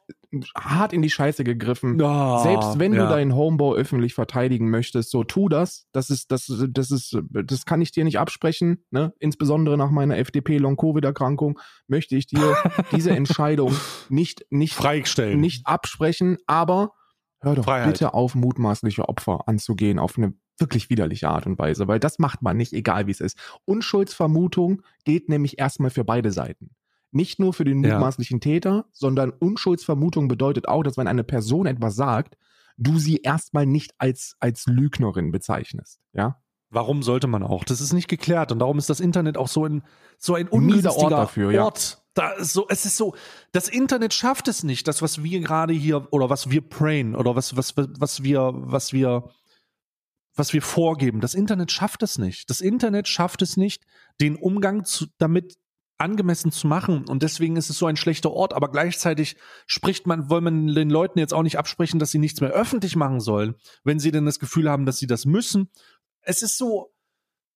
hart in die Scheiße gegriffen. Ja, Selbst wenn ja. du deinen Homeboy öffentlich verteidigen möchtest, so tu das. Das ist, das, das ist, das kann ich dir nicht absprechen. Ne? Insbesondere nach meiner FDP-Long-Covid-Erkrankung möchte ich dir diese Entscheidung nicht, nicht, freistellen. nicht absprechen. Aber hör doch Freiheit. bitte auf, mutmaßliche Opfer anzugehen auf eine wirklich widerliche Art und Weise, weil das macht man nicht, egal wie es ist. Unschuldsvermutung geht nämlich erstmal für beide Seiten. Nicht nur für den Ja. mutmaßlichen Täter, sondern Unschuldsvermutung bedeutet auch, dass wenn eine Person etwas sagt, du sie erstmal nicht als, als Lügnerin bezeichnest. Ja? Warum sollte man auch? Das ist nicht geklärt und darum ist das Internet auch so ein so ein ungünstiger Ort dafür, ja. Ort. Da ist so, es ist so, das Internet schafft es nicht, das was wir gerade hier oder was wir prayen oder was was was wir was wir was wir vorgeben. Das Internet schafft es nicht. Das Internet schafft es nicht, den Umgang zu, damit angemessen zu machen und deswegen ist es so ein schlechter Ort, aber gleichzeitig spricht man, wollen man den Leuten jetzt auch nicht absprechen, dass sie nichts mehr öffentlich machen sollen, wenn sie denn das Gefühl haben, dass sie das müssen. Es ist so,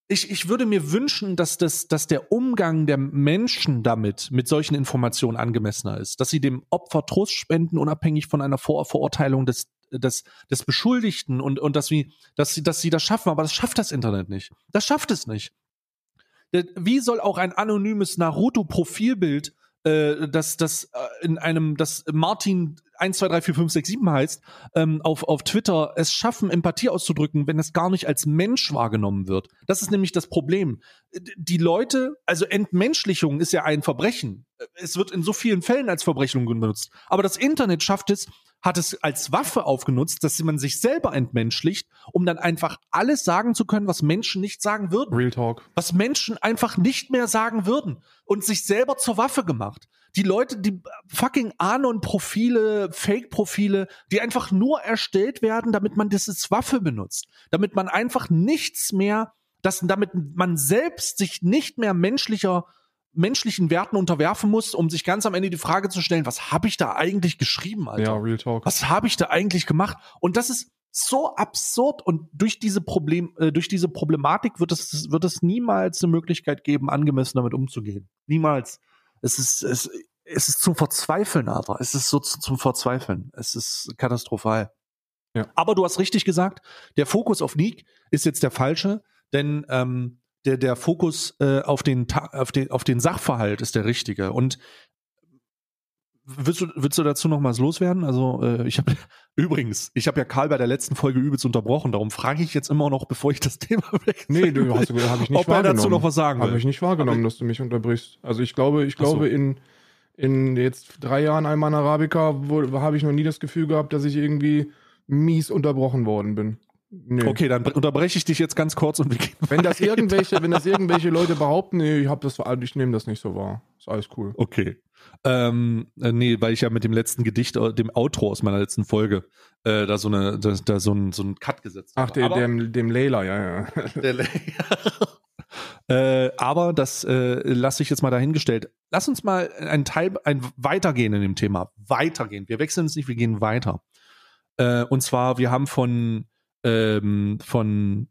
ich, ich würde mir wünschen, dass, das, dass der Umgang der Menschen damit, mit solchen Informationen angemessener ist, dass sie dem Opfer Trost spenden, unabhängig von einer Vor Verurteilung des, des, des Beschuldigten und, und dass, wir, dass, sie, dass sie das schaffen, aber das schafft das Internet nicht. Das schafft es nicht. Der- Wie soll auch ein anonymes Naruto-Profilbild, äh, das, das äh, in einem, das Martin 1, 2, 3, 4, 5, 6, 7 heißt, ähm, auf, auf Twitter es schaffen, Empathie auszudrücken, wenn es gar nicht als Mensch wahrgenommen wird. Das ist nämlich das Problem. D- Die Leute, also Entmenschlichung ist ja ein Verbrechen. Es wird in so vielen Fällen als Verbrechen benutzt. Aber das Internet schafft es, hat es als Waffe aufgenutzt, dass man sich selber entmenschlicht, um dann einfach alles sagen zu können, was Menschen nicht sagen würden Real Talk. was Menschen einfach nicht mehr sagen würden und sich selber zur Waffe gemacht. Die Leute, die fucking Anon-Profile, Fake-Profile, die einfach nur erstellt werden, damit man das als Waffe benutzt. Damit man einfach nichts mehr, dass, damit man selbst sich nicht mehr menschlicher, menschlichen Werten unterwerfen muss, um sich ganz am Ende die Frage zu stellen, was habe ich da eigentlich geschrieben, Alter? Ja, Real Talk. was habe ich da eigentlich gemacht? Und das ist so absurd und durch diese Problem, äh, durch diese Problematik wird es, wird es niemals eine Möglichkeit geben, angemessen damit umzugehen. Niemals. Es ist, es, es ist zum Verzweifeln, Alter. Es ist so zu- zum Verzweifeln. Es ist katastrophal. Ja. Aber du hast richtig gesagt, der Fokus auf Nick ist jetzt der falsche, denn ähm, der, der Fokus äh, auf, den, auf, den, auf den Sachverhalt ist der richtige. Und Willst du, willst du dazu noch was loswerden? Also äh, ich habe übrigens, ich habe ja Karl bei der letzten Folge übelst unterbrochen. Darum frage ich jetzt immer noch, bevor ich das Thema wechsle. Nee, du hast habe ich nicht ob er dazu noch was sagen Habe will. ich nicht wahrgenommen, dass du mich unterbrichst. Also ich glaube, ich Ach so. glaube in in jetzt drei Jahren Alman Arabica wo- habe ich noch nie das Gefühl gehabt, dass ich irgendwie mies unterbrochen worden bin. Nee. Okay, dann bre- unterbreche ich dich jetzt ganz kurz und wir gehen Wenn das weiter. irgendwelche, wenn das irgendwelche Leute behaupten, nee, ich hab das, ich nehme das nicht so wahr. Ist alles cool. Okay. Ähm, äh, nee, weil ich ja mit dem letzten Gedicht, äh, dem Outro aus meiner letzten Folge, äh, da so eine, da, da so ein, so ein Cut gesetzt Ach, habe. der, Aber- dem, dem Leila, ja, ja. Der Le- Äh, aber das äh, lasse ich jetzt mal dahingestellt. Lass uns mal ein Teil, ein weitergehen in dem Thema. Weitergehen. Wir wechseln es nicht, wir gehen weiter. Äh, und zwar, wir haben von, ähm, von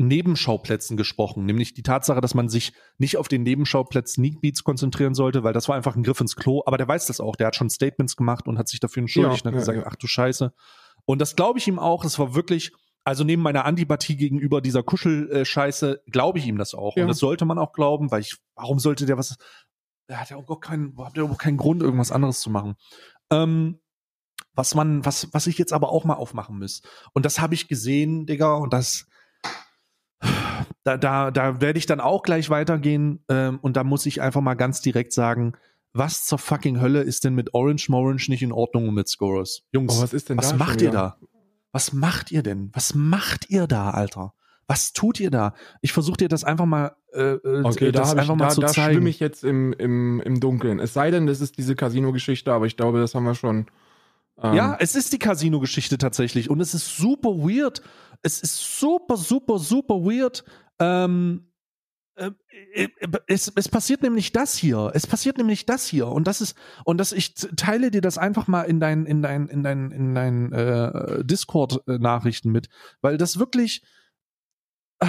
Nebenschauplätzen gesprochen, nämlich die Tatsache, dass man sich nicht auf den Nebenschauplatz Sneak Beats konzentrieren sollte, weil das war einfach ein Griff ins Klo, aber der weiß das auch, der hat schon Statements gemacht und hat sich dafür entschuldigt ja, und hat ja, gesagt, ja. ach du Scheiße. Und das glaube ich ihm auch, es war wirklich, also neben meiner Antipathie gegenüber dieser Kuschelscheiße, glaube ich ihm das auch. Und das sollte man auch glauben, weil ich, warum sollte der was, der hat ja auch keinen, hat ja auch keinen Grund, irgendwas anderes zu machen. Ähm, was man, was, was ich jetzt aber auch mal aufmachen muss. Und das habe ich gesehen, Digga, und das, da, da, da werde ich dann auch gleich weitergehen ähm, und da muss ich einfach mal ganz direkt sagen, was zur fucking Hölle ist denn mit Orange Morange nicht in Ordnung mit Scorers? Jungs, oh, was, ist denn was macht ihr da? Was macht ihr denn? Was macht ihr da, Alter? Was tut ihr da? Ich versuche dir das einfach mal, äh, äh okay, das da einfach ich, mal da, zu da zeigen. Da schwimme ich jetzt im, im, im Dunkeln. Es sei denn, das ist diese Casino-Geschichte, aber ich glaube, das haben wir schon. Ähm ja, es ist die Casino-Geschichte tatsächlich und es ist super weird. Es ist super, super, super weird. Ähm, äh, äh, es, es passiert nämlich das hier. Es passiert nämlich das hier. Und das ist, und das, ich teile dir das einfach mal in dein, in dein, in dein, in dein äh, Discord-Nachrichten mit, weil das wirklich. Äh,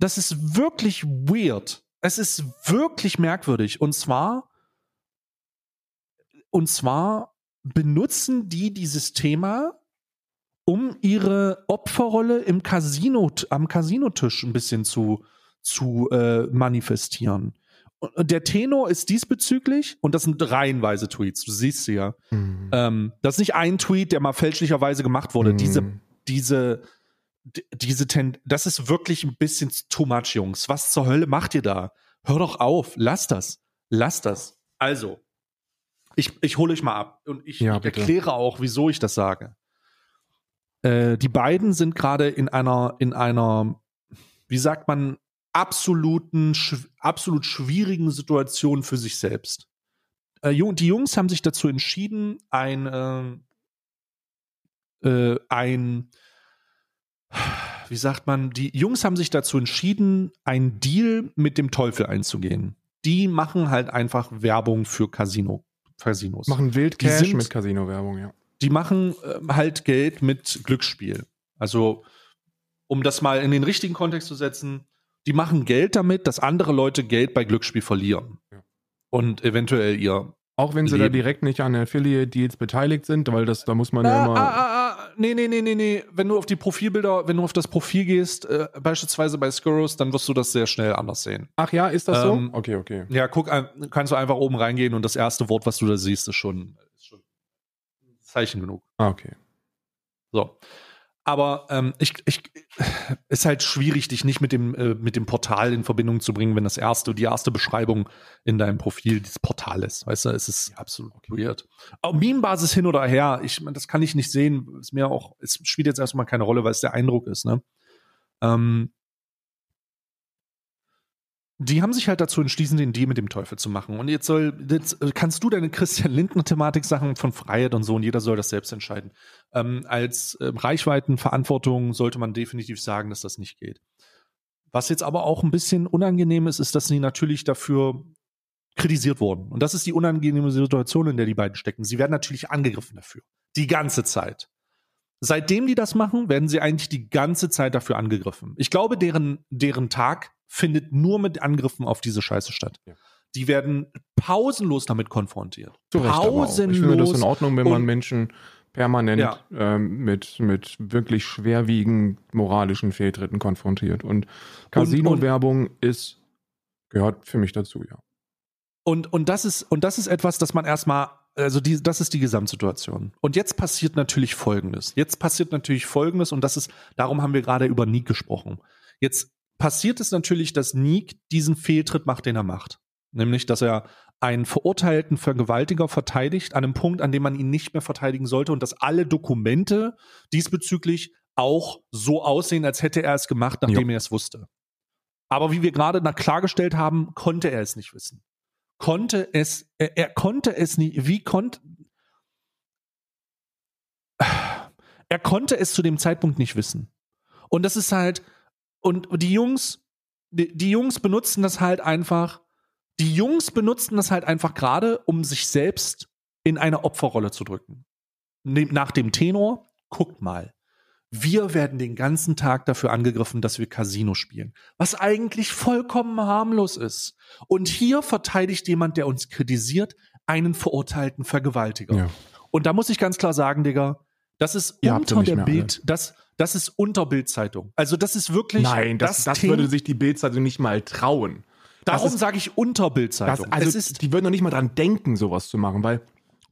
das ist wirklich weird. Es ist wirklich merkwürdig. Und zwar, und zwar benutzen die dieses Thema um ihre Opferrolle im Casino, am Casinotisch ein bisschen zu, zu äh, manifestieren. Und der Tenor ist diesbezüglich, und das sind reihenweise Tweets, du siehst sie ja. Mhm. Ähm, das ist nicht ein Tweet, der mal fälschlicherweise gemacht wurde. Mhm. Diese, diese, diese Ten das ist wirklich ein bisschen too much, Jungs. Was zur Hölle macht ihr da? Hör doch auf, lass das. Lass das. Also, ich, ich hole euch mal ab und ich, ja, ich erkläre auch, wieso ich das sage. Äh, die beiden sind gerade in einer, in einer, wie sagt man, absoluten, absolut schwierigen Situation für sich selbst. Äh, die Jungs haben sich dazu entschieden, ein, äh, äh, ein, wie sagt man, die Jungs haben sich dazu entschieden, einen Deal mit dem Teufel einzugehen. Die machen halt einfach Werbung für Casino, Casinos. Machen Wildcash mit Casino-Werbung, ja die machen äh, halt Geld mit Glücksspiel. Also, um das mal in den richtigen Kontext zu setzen, die machen Geld damit, dass andere Leute Geld bei Glücksspiel verlieren. Ja. Und eventuell ihr. Auch wenn sie Leben. da direkt nicht an Affiliate-Deals beteiligt sind, weil das, da muss man ah, ja immer. Ah, ah, nee, nee, nee, nee, nee. Wenn du auf die Profilbilder, wenn du auf das Profil gehst, äh, beispielsweise bei Skurrus, dann wirst du das sehr schnell anders sehen. Ach ja, ist das ähm, so? Okay, okay. Ja, guck, kannst du einfach oben reingehen und das erste Wort, was du da siehst, ist schon Zeichen genug. Ah, okay. So. Aber ähm, ich, ich, ist halt schwierig, dich nicht mit dem, äh, mit dem Portal in Verbindung zu bringen, wenn das erste, die erste Beschreibung in deinem Profil dieses Portal ist. Weißt du, es ist absolut okay. weird. Auf Meme-Basis hin oder her, ich, das kann ich nicht sehen. Ist mir auch, es spielt jetzt erstmal keine Rolle, weil es der Eindruck ist, ne? Ähm, die haben sich halt dazu entschließen, den Deal mit dem Teufel zu machen. Und jetzt soll, jetzt äh, kannst du deine Christian Lindner-Thematik-Sachen von Freiheit und so und jeder soll das selbst entscheiden. Ähm, als äh, Reichweitenverantwortung sollte man definitiv sagen, dass das nicht geht. Was jetzt aber auch ein bisschen unangenehm ist, ist, dass sie natürlich dafür kritisiert wurden. Und das ist die unangenehme Situation, in der die beiden stecken. Sie werden natürlich angegriffen dafür. Die ganze Zeit. Seitdem die das machen, werden sie eigentlich die ganze Zeit dafür angegriffen. Ich glaube, deren, deren Tag findet nur mit Angriffen auf diese Scheiße statt. Ja. Die werden pausenlos damit konfrontiert. Zu Recht pausenlos. Ich finde das in Ordnung, wenn man Menschen permanent ja. ähm, mit, mit wirklich schwerwiegend moralischen Fehltritten konfrontiert. Und Casino-Werbung ist, gehört für mich dazu, ja. Und, und, das ist, und das ist etwas, das man erstmal, also die, das ist die Gesamtsituation. Und jetzt passiert natürlich Folgendes. Jetzt passiert natürlich Folgendes, und das ist, darum haben wir gerade über Nick gesprochen. Jetzt passiert es natürlich, dass Nick diesen Fehltritt macht, den er macht. Nämlich, dass er einen verurteilten Vergewaltiger verteidigt, an einem Punkt, an dem man ihn nicht mehr verteidigen sollte und dass alle Dokumente diesbezüglich auch so aussehen, als hätte er es gemacht, nachdem jo. er es wusste. Aber wie wir gerade klargestellt haben, konnte er es nicht wissen. Konnte es, er, er konnte es nicht, wie konnte, er konnte es zu dem Zeitpunkt nicht wissen. Und das ist halt, und die Jungs, die, die Jungs benutzen das halt einfach, die Jungs benutzen das halt einfach gerade, um sich selbst in eine Opferrolle zu drücken. Ne- Nach dem Tenor, guckt mal. Wir werden den ganzen Tag dafür angegriffen, dass wir Casino spielen. Was eigentlich vollkommen harmlos ist. Und hier verteidigt jemand, der uns kritisiert, einen verurteilten Vergewaltiger. Ja. Und da muss ich ganz klar sagen, Digga, das ist Ihr unter der Bild, das, das ist unter Bildzeitung. Also das ist wirklich Nein, das, das, Thema- würde sich die Bildzeitung nicht mal trauen. Darum das sage ich unter Das, Bildzeitung. also ist die würden noch nicht mal dran denken, sowas zu machen, weil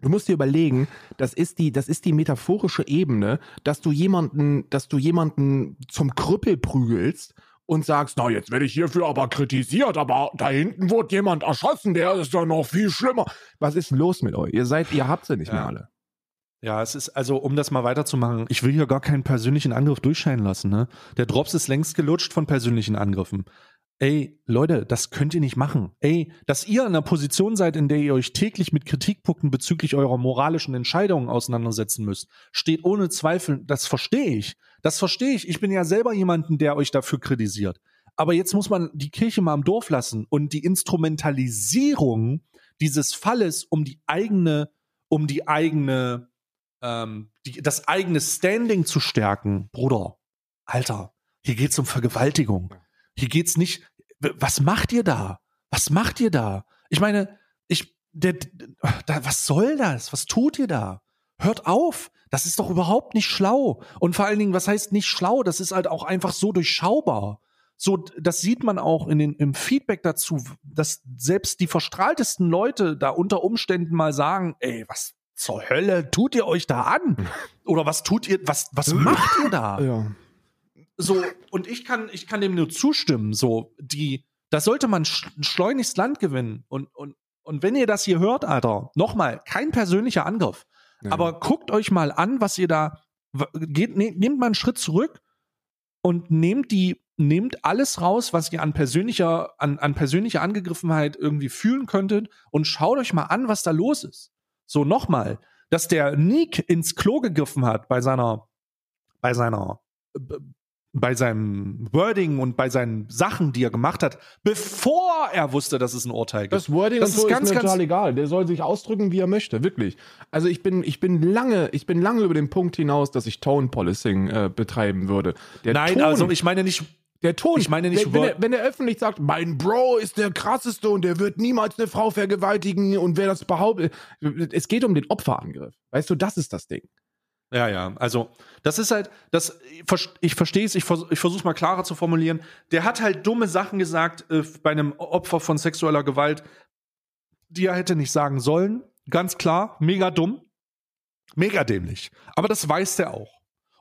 du musst dir überlegen, das ist die, das ist die metaphorische Ebene, dass du jemanden, dass du jemanden zum Krüppel prügelst und sagst, na, jetzt werde ich hierfür aber kritisiert, aber da hinten wurde jemand erschossen, der ist ja noch viel schlimmer. Was ist denn los mit euch? Ihr seid, ihr habt sie nicht Ja. mehr alle. Ja, es ist, also um das mal weiterzumachen, ich will hier gar keinen persönlichen Angriff durchscheinen lassen, ne? Der Drops ist längst gelutscht von persönlichen Angriffen. Ey, Leute, das könnt ihr nicht machen. Ey, dass ihr in einer Position seid, in der ihr euch täglich mit Kritikpunkten bezüglich eurer moralischen Entscheidungen auseinandersetzen müsst, steht ohne Zweifel, das verstehe ich. Das verstehe ich. Ich bin ja selber jemanden, der euch dafür kritisiert. Aber jetzt muss man die Kirche mal im Dorf lassen und die Instrumentalisierung dieses Falles um die eigene, um die eigene ähm, die, das eigene Standing zu stärken, Bruder, Alter, hier geht's um Vergewaltigung. Hier geht's nicht. Was macht ihr da? Was macht ihr da? Ich meine, ich, der, da, was soll das? Was tut ihr da? Hört auf. Das ist doch überhaupt nicht schlau. Und vor allen Dingen, was heißt nicht schlau? Das ist halt auch einfach so durchschaubar. So, das sieht man auch in den, im Feedback dazu, dass selbst die verstrahltesten Leute da unter Umständen mal sagen, ey, was zur Hölle tut ihr euch da an? Oder was tut ihr, was, was macht ihr da? Ja. So, und ich kann, ich kann dem nur zustimmen, so, die, da sollte man sch schleunigst Land gewinnen. Und, und, und wenn ihr das hier hört, Alter, nochmal, kein persönlicher Angriff. Ja. Aber guckt euch mal an, was ihr da, geht, ne, nehmt mal einen Schritt zurück und nehmt die, nehmt alles raus, was ihr an persönlicher, an, an persönlicher Angegriffenheit irgendwie fühlen könntet und schaut euch mal an, was da los ist. So, nochmal, dass der Nick ins Klo gegriffen hat bei seiner, bei seiner, bei seinem Wording und bei seinen Sachen, die er gemacht hat, bevor er wusste, dass es ein Urteil gibt. Das Wording Das ist so ganz, ist mir ganz- total egal. Der soll sich ausdrücken, wie er möchte, wirklich. Also ich bin, ich bin lange, ich bin lange über den Punkt hinaus, dass ich Tone Policing äh, betreiben würde. Der Nein, Ton, also ich meine nicht, der Ton. ich meine nicht wenn, wenn, er, wenn er öffentlich sagt, mein Bro ist der krasseste und der wird niemals eine Frau vergewaltigen und wer das behauptet, es geht um den Opferangriff. Weißt du, das ist das Ding. Ja, ja, also das ist halt, das, ich verstehe es, ich, vers ich versuche es mal klarer zu formulieren. Der hat halt dumme Sachen gesagt äh, bei einem Opfer von sexueller Gewalt, die er hätte nicht sagen sollen. Ganz klar, mega dumm, mega dämlich. Aber das weiß der auch.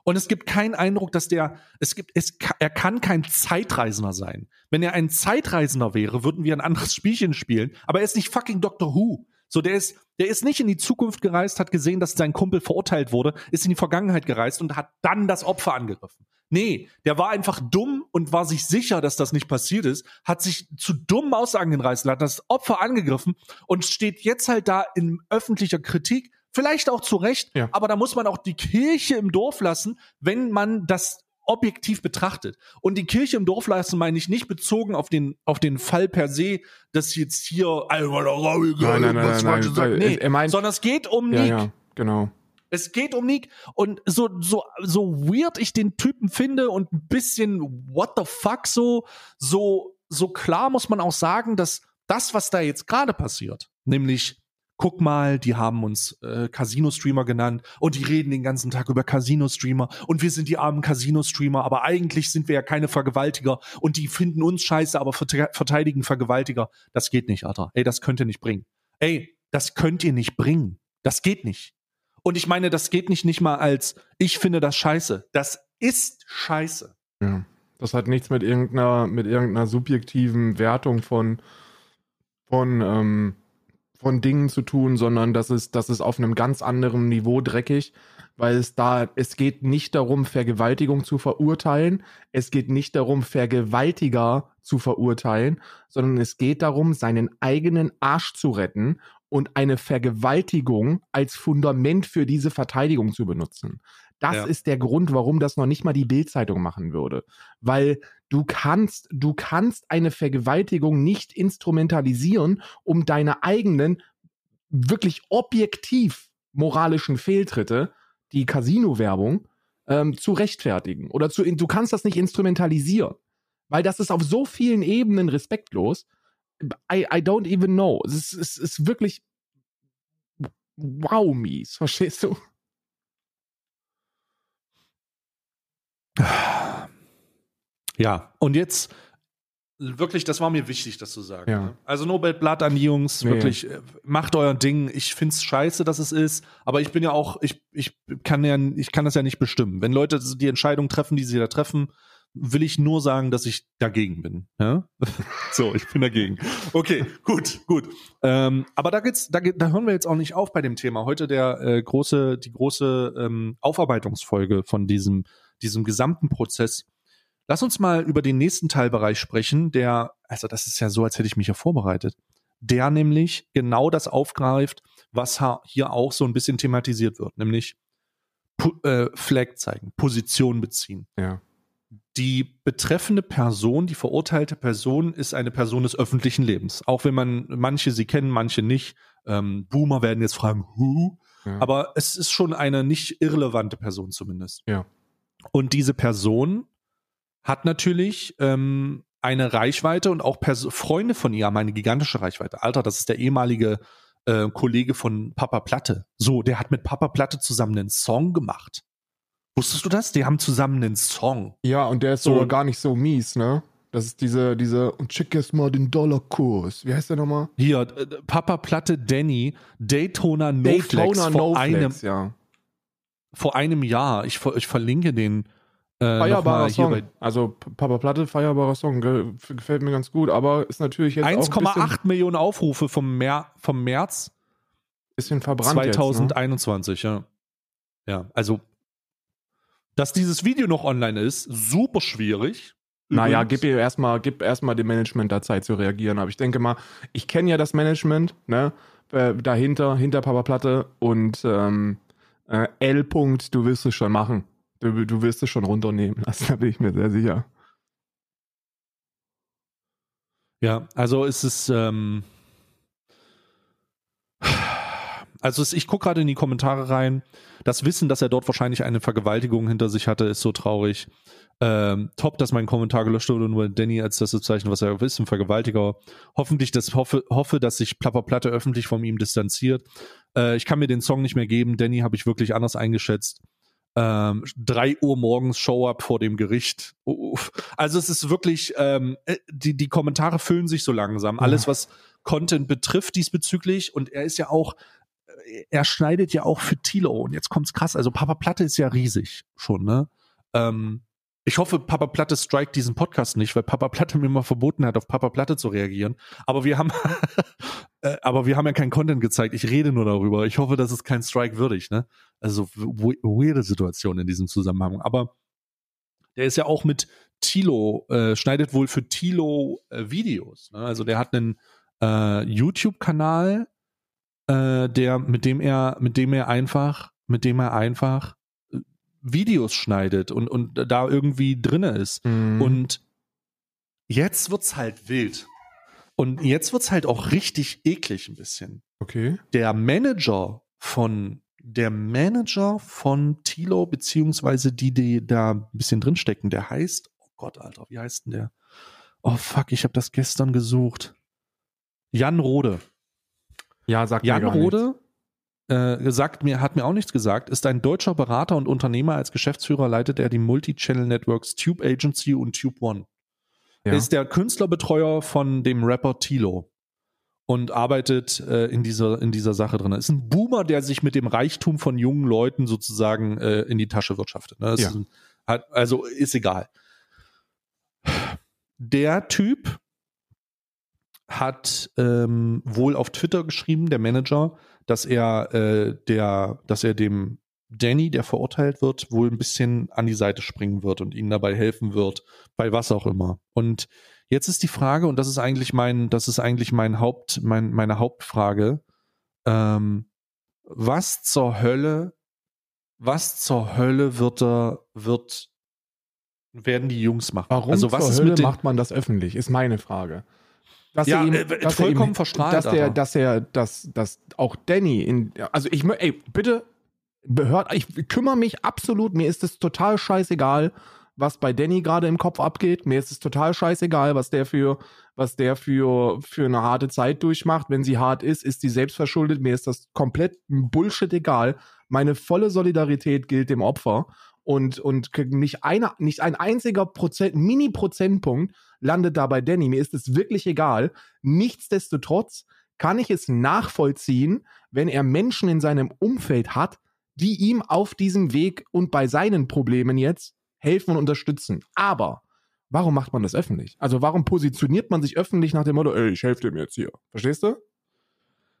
Und es gibt keinen Eindruck, dass der, es gibt, es, er kann kein Zeitreisender sein. Wenn er ein Zeitreisender wäre, würden wir ein anderes Spielchen spielen. Aber er ist nicht fucking Doctor Who. So, der ist, der ist nicht in die Zukunft gereist, hat gesehen, dass sein Kumpel verurteilt wurde, ist in die Vergangenheit gereist und hat dann das Opfer angegriffen. Nee, der war einfach dumm und war sich sicher, dass das nicht passiert ist, hat sich zu dummen Aussagen hinreißen hat das Opfer angegriffen und steht jetzt halt da in öffentlicher Kritik, vielleicht auch zu Recht, Ja. aber da muss man auch die Kirche im Dorf lassen, wenn man das objektiv betrachtet. Und die Kirche im Dorf lassen meine ich nicht bezogen auf den, auf den Fall per se, dass jetzt hier Nein, nein, nein, nein, nein, Nee, er meint- sondern es geht um Ja, Nick. ja, genau. Es geht um Nick. Und so, so, so weird ich den Typen finde und ein bisschen what the fuck so, so, so klar muss man auch sagen, dass das, was da jetzt gerade passiert, nämlich guck mal, die haben uns äh, Casino-Streamer genannt und die reden den ganzen Tag über Casino-Streamer und wir sind die armen Casino-Streamer, aber eigentlich sind wir ja keine Vergewaltiger und die finden uns scheiße, aber verte- verteidigen Vergewaltiger. Das geht nicht, Alter. Ey, das könnt ihr nicht bringen. Ey, das könnt ihr nicht bringen. Das geht nicht. Und ich meine, das geht nicht nicht mal als, ich finde das scheiße. Das ist scheiße. Ja. Das hat nichts mit irgendeiner, mit irgendeiner subjektiven Wertung von, von, ähm, von Dingen zu tun, sondern das ist, das ist auf einem ganz anderen Niveau dreckig, weil es da, es geht nicht darum, Vergewaltigung zu verurteilen, es geht nicht darum, Vergewaltiger zu verurteilen, sondern es geht darum, seinen eigenen Arsch zu retten und eine Vergewaltigung als Fundament für diese Verteidigung zu benutzen. Das Ja. ist der Grund, warum das noch nicht mal die Bildzeitung machen würde. Weil du kannst, du kannst eine Vergewaltigung nicht instrumentalisieren, um deine eigenen wirklich objektiv moralischen Fehltritte, die Casino-Werbung, ähm, zu rechtfertigen. Oder zu, du kannst das nicht instrumentalisieren. Weil das ist auf so vielen Ebenen respektlos. I, I don't even know. Es ist, es ist wirklich wow mies, verstehst du? Ja, und jetzt wirklich, das war mir wichtig, das zu sagen. Ja. ne? Also no bad blood an die Jungs, Nee. wirklich, äh, macht euer Ding. Ich find's scheiße, dass es ist, aber ich bin ja auch, ich, ich kann ja, ich kann das ja nicht bestimmen. Wenn Leute die Entscheidung treffen, die sie da treffen, will ich nur sagen, dass ich dagegen bin. Ja? so, ich bin dagegen. Okay, gut, gut. Ähm, aber da geht's, da, da hören wir jetzt auch nicht auf bei dem Thema. Heute der äh, große, die große ähm, Aufarbeitungsfolge von diesem, diesem gesamten Prozess. Lass uns mal über den nächsten Teilbereich sprechen, der, also das ist ja so, als hätte ich mich ja vorbereitet, der nämlich genau das aufgreift, was hier auch so ein bisschen thematisiert wird, nämlich äh, Flag zeigen, Position beziehen. Ja. Die betreffende Person, die verurteilte Person, ist eine Person des öffentlichen Lebens. Auch wenn man manche sie kennen, manche nicht. Ähm, Boomer werden jetzt fragen, who? ja. Aber es ist schon eine nicht irrelevante Person zumindest. Ja. Und diese Person hat natürlich ähm, eine Reichweite und auch Pers Freunde von ihr haben eine gigantische Reichweite. Alter, das ist der ehemalige äh, Kollege von Papa Platte. So, der hat mit Papa Platte zusammen einen Song gemacht. Wusstest du das? Die haben zusammen einen Song. ja, und der ist So- sogar gar nicht so mies, ne? Das ist diese, diese, und check erst mal den Dollarkurs. Wie heißt der nochmal? Hier, äh, Papa Platte Danny, Daytona No Flex Daytona vor, No einem, Flex, ja. vor einem Jahr. Ich, ich verlinke den äh, Feierbarer Song. Also Papa Platte, feierbarer Song, ge- gefällt mir ganz gut, aber ist natürlich jetzt auch ein bisschen, 1,8 Millionen Aufrufe vom, Mer vom März bisschen verbrannt jetzt, ne? 2021, ja. Ja, also, dass dieses Video noch online ist, super schwierig. Naja, gib ihr erstmal, gib erstmal dem Management da Zeit zu reagieren. Aber ich denke mal, ich kenne ja das Management, ne? Äh, dahinter, hinter Papa Platte und ähm, äh, L. -Punkt, du wirst es schon machen. Du, du wirst es schon runternehmen lassen, da bin ich mir sehr sicher. Ja, also es ist, ähm, also es, ich gucke gerade in die Kommentare rein. Das Wissen, dass er dort wahrscheinlich eine Vergewaltigung hinter sich hatte, ist so traurig. Ähm, top, dass mein Kommentar gelöscht wurde, nur Danny als das bezeichnet, was er ist, ein Vergewaltiger. Hoffentlich, das hoffe, hoffe, dass sich Plapper Platte öffentlich von ihm distanziert. Äh, ich kann mir den Song nicht mehr geben. Danny habe ich wirklich anders eingeschätzt. Ähm, drei Uhr morgens Show-up vor dem Gericht. Uff. Also es ist wirklich, ähm, äh, die, die Kommentare füllen sich so langsam. Alles, was Content betrifft diesbezüglich. Und er ist ja auch, äh, er schneidet ja auch für Tilo. Und jetzt kommt's krass. Also Papa Platte ist ja riesig schon, ne? Ähm, ich hoffe, Papa Platte strikt diesen Podcast nicht, weil Papa Platte mir mal verboten hat, auf Papa Platte zu reagieren. Aber wir haben, äh, aber wir haben ja keinen Content gezeigt. Ich rede nur darüber. Ich hoffe, das ist kein Strike würdig, ne? Also weirde Situation in diesem Zusammenhang. Aber der ist ja auch mit Tilo, äh, schneidet wohl für Tilo äh, Videos. Ne? Also der hat einen äh, YouTube-Kanal, äh, der, mit dem er, mit dem er einfach, mit dem er einfach äh, Videos schneidet und, und da irgendwie drinne ist. Mhm. Und jetzt wird's halt wild. Und jetzt wird's halt auch richtig eklig ein bisschen. okay. Der Manager von der Manager von Tilo, beziehungsweise die, die da ein bisschen drinstecken, der heißt, oh Gott, Alter, wie heißt denn der? Oh fuck, ich habe das gestern gesucht. Jan Rode. Ja, sag Jan mir gar nichts. Rode äh, sagt mir, hat mir auch nichts gesagt, ist ein deutscher Berater und Unternehmer. Als Geschäftsführer leitet er die Multi-Channel Networks Tube Agency und Tube One. Ja. Er ist der Künstlerbetreuer von dem Rapper Tilo und arbeitet äh, in dieser in dieser Sache drin. Ist ein Boomer, der sich mit dem Reichtum von jungen Leuten sozusagen äh, in die Tasche wirtschaftet. Ne? Ja. ist ein, hat, also ist egal. Der Typ hat ähm, wohl auf Twitter geschrieben, der Manager, dass er äh, der, dass er dem Danny, der verurteilt wird, wohl ein bisschen an die Seite springen wird und ihnen dabei helfen wird, bei was auch immer. Und jetzt ist die Frage, und das ist eigentlich mein, das ist eigentlich mein Haupt, mein, meine Hauptfrage, ähm, was zur Hölle was zur Hölle wird er, wird, werden die Jungs machen? Warum also was zur ist Hölle mit den, macht man das öffentlich, ist meine Frage. Dass Ja, ihm- äh, dass vollkommen verstrahlt, Dass er, Alter. dass er, dass, dass auch Danny in, also ich, ey, bitte, behört, ich kümmere mich absolut, mir ist es total scheißegal, was bei Danny gerade im Kopf abgeht. Mir ist es total scheißegal, was der für, was der für, für eine harte Zeit durchmacht. Wenn sie hart ist, ist sie selbst verschuldet. Mir ist das komplett Bullshit egal. Meine volle Solidarität gilt dem Opfer. Und, und nicht, eine, nicht ein einziger Prozent, Mini-Prozentpunkt landet da bei Danny. Mir ist es wirklich egal. Nichtsdestotrotz kann ich es nachvollziehen, wenn er Menschen in seinem Umfeld hat, die ihm auf diesem Weg und bei seinen Problemen jetzt helfen und unterstützen. Aber warum macht man das öffentlich? Also warum positioniert man sich öffentlich nach dem Motto, ey, ich helfe dem jetzt hier? Verstehst du?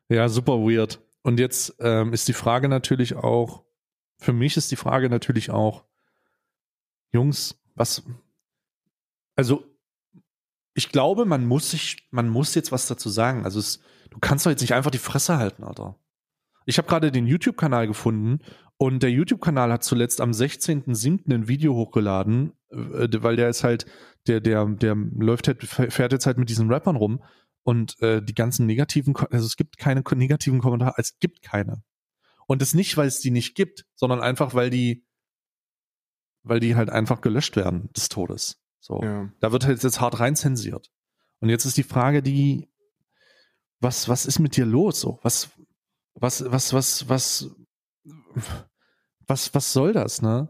Ja, super weird. Und jetzt ähm, ist die Frage natürlich auch, für mich ist die Frage natürlich auch, Jungs, was, also ich glaube, man muss sich, man muss jetzt was dazu sagen. Also es, du kannst doch jetzt nicht einfach die Fresse halten, Alter. Ich habe gerade den YouTube-Kanal gefunden und der YouTube-Kanal hat zuletzt am 16.07. ein Video hochgeladen, äh, weil der ist halt, der, der, der läuft halt, fährt jetzt halt mit diesen Rappern rum und äh, die ganzen negativen, also es gibt keine negativen Kommentare, es gibt keine. Und das nicht, weil es die nicht gibt, sondern einfach, weil die, weil die halt einfach gelöscht werden des Todes. So. Ja. Da wird halt jetzt hart rein zensiert. Und jetzt ist die Frage, die, was, was ist mit dir los? So, was, was, was, was, was, was, was soll das, ne?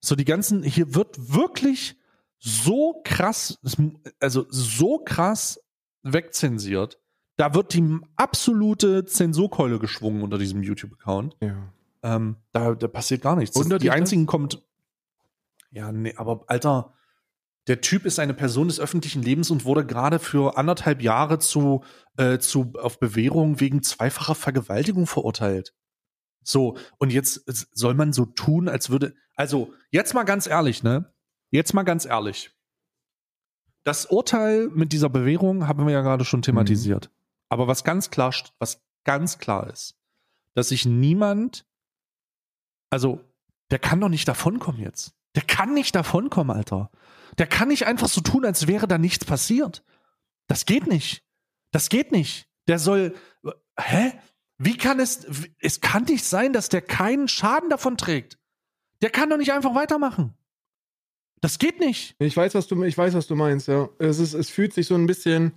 So die ganzen, hier wird wirklich so krass, also so krass wegzensiert. Da wird die absolute Zensurkeule geschwungen unter diesem YouTube-Account. ja. Ähm, da, da passiert gar nichts. Wundert die dich das? einzigen kommt. Ja, nee, aber Alter, der Typ ist eine Person des öffentlichen Lebens und wurde gerade für anderthalb Jahre zu, äh, zu auf Bewährung wegen zweifacher Vergewaltigung verurteilt. So, und jetzt soll man so tun, als würde. Also, jetzt mal ganz ehrlich, ne? Jetzt mal ganz ehrlich. Das Urteil mit dieser Bewährung haben wir ja gerade schon thematisiert. Aber was ganz klar, was ganz klar ist, dass sich niemand, also, der kann doch nicht davonkommen jetzt. Der kann nicht davonkommen, Alter. Der kann nicht einfach so tun, als wäre da nichts passiert. Das geht nicht. Das geht nicht. Der soll, hä? Wie kann es, es kann nicht sein, dass der keinen Schaden davon trägt. Der kann doch nicht einfach weitermachen. Das geht nicht. Ich weiß, was du, ich weiß, was du meinst, ja. Es, ist, es fühlt sich so ein bisschen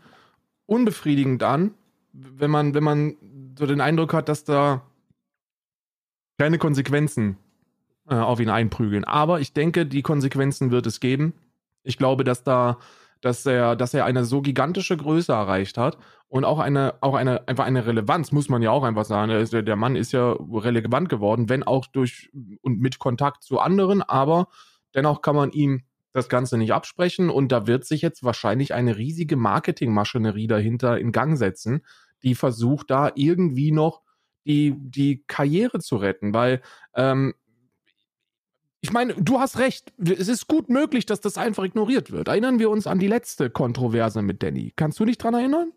unbefriedigend an, wenn man, wenn man so den Eindruck hat, dass da keine Konsequenzen äh, auf ihn einprügeln. Aber ich denke, die Konsequenzen wird es geben. Ich glaube, dass da, dass er, dass er eine so gigantische Größe erreicht hat und auch eine, auch eine, einfach eine Relevanz, muss man ja auch einfach sagen. Er der Mann ist ja relevant geworden, wenn auch durch und mit Kontakt zu anderen, aber dennoch kann man ihm das Ganze nicht absprechen und da wird sich jetzt wahrscheinlich eine riesige Marketingmaschinerie dahinter in Gang setzen, die versucht da irgendwie noch die, die Karriere zu retten, weil ähm, ich meine, du hast recht, es ist gut möglich, dass das einfach ignoriert wird. Erinnern wir uns an die letzte Kontroverse mit Danny. Kannst du dich dran erinnern?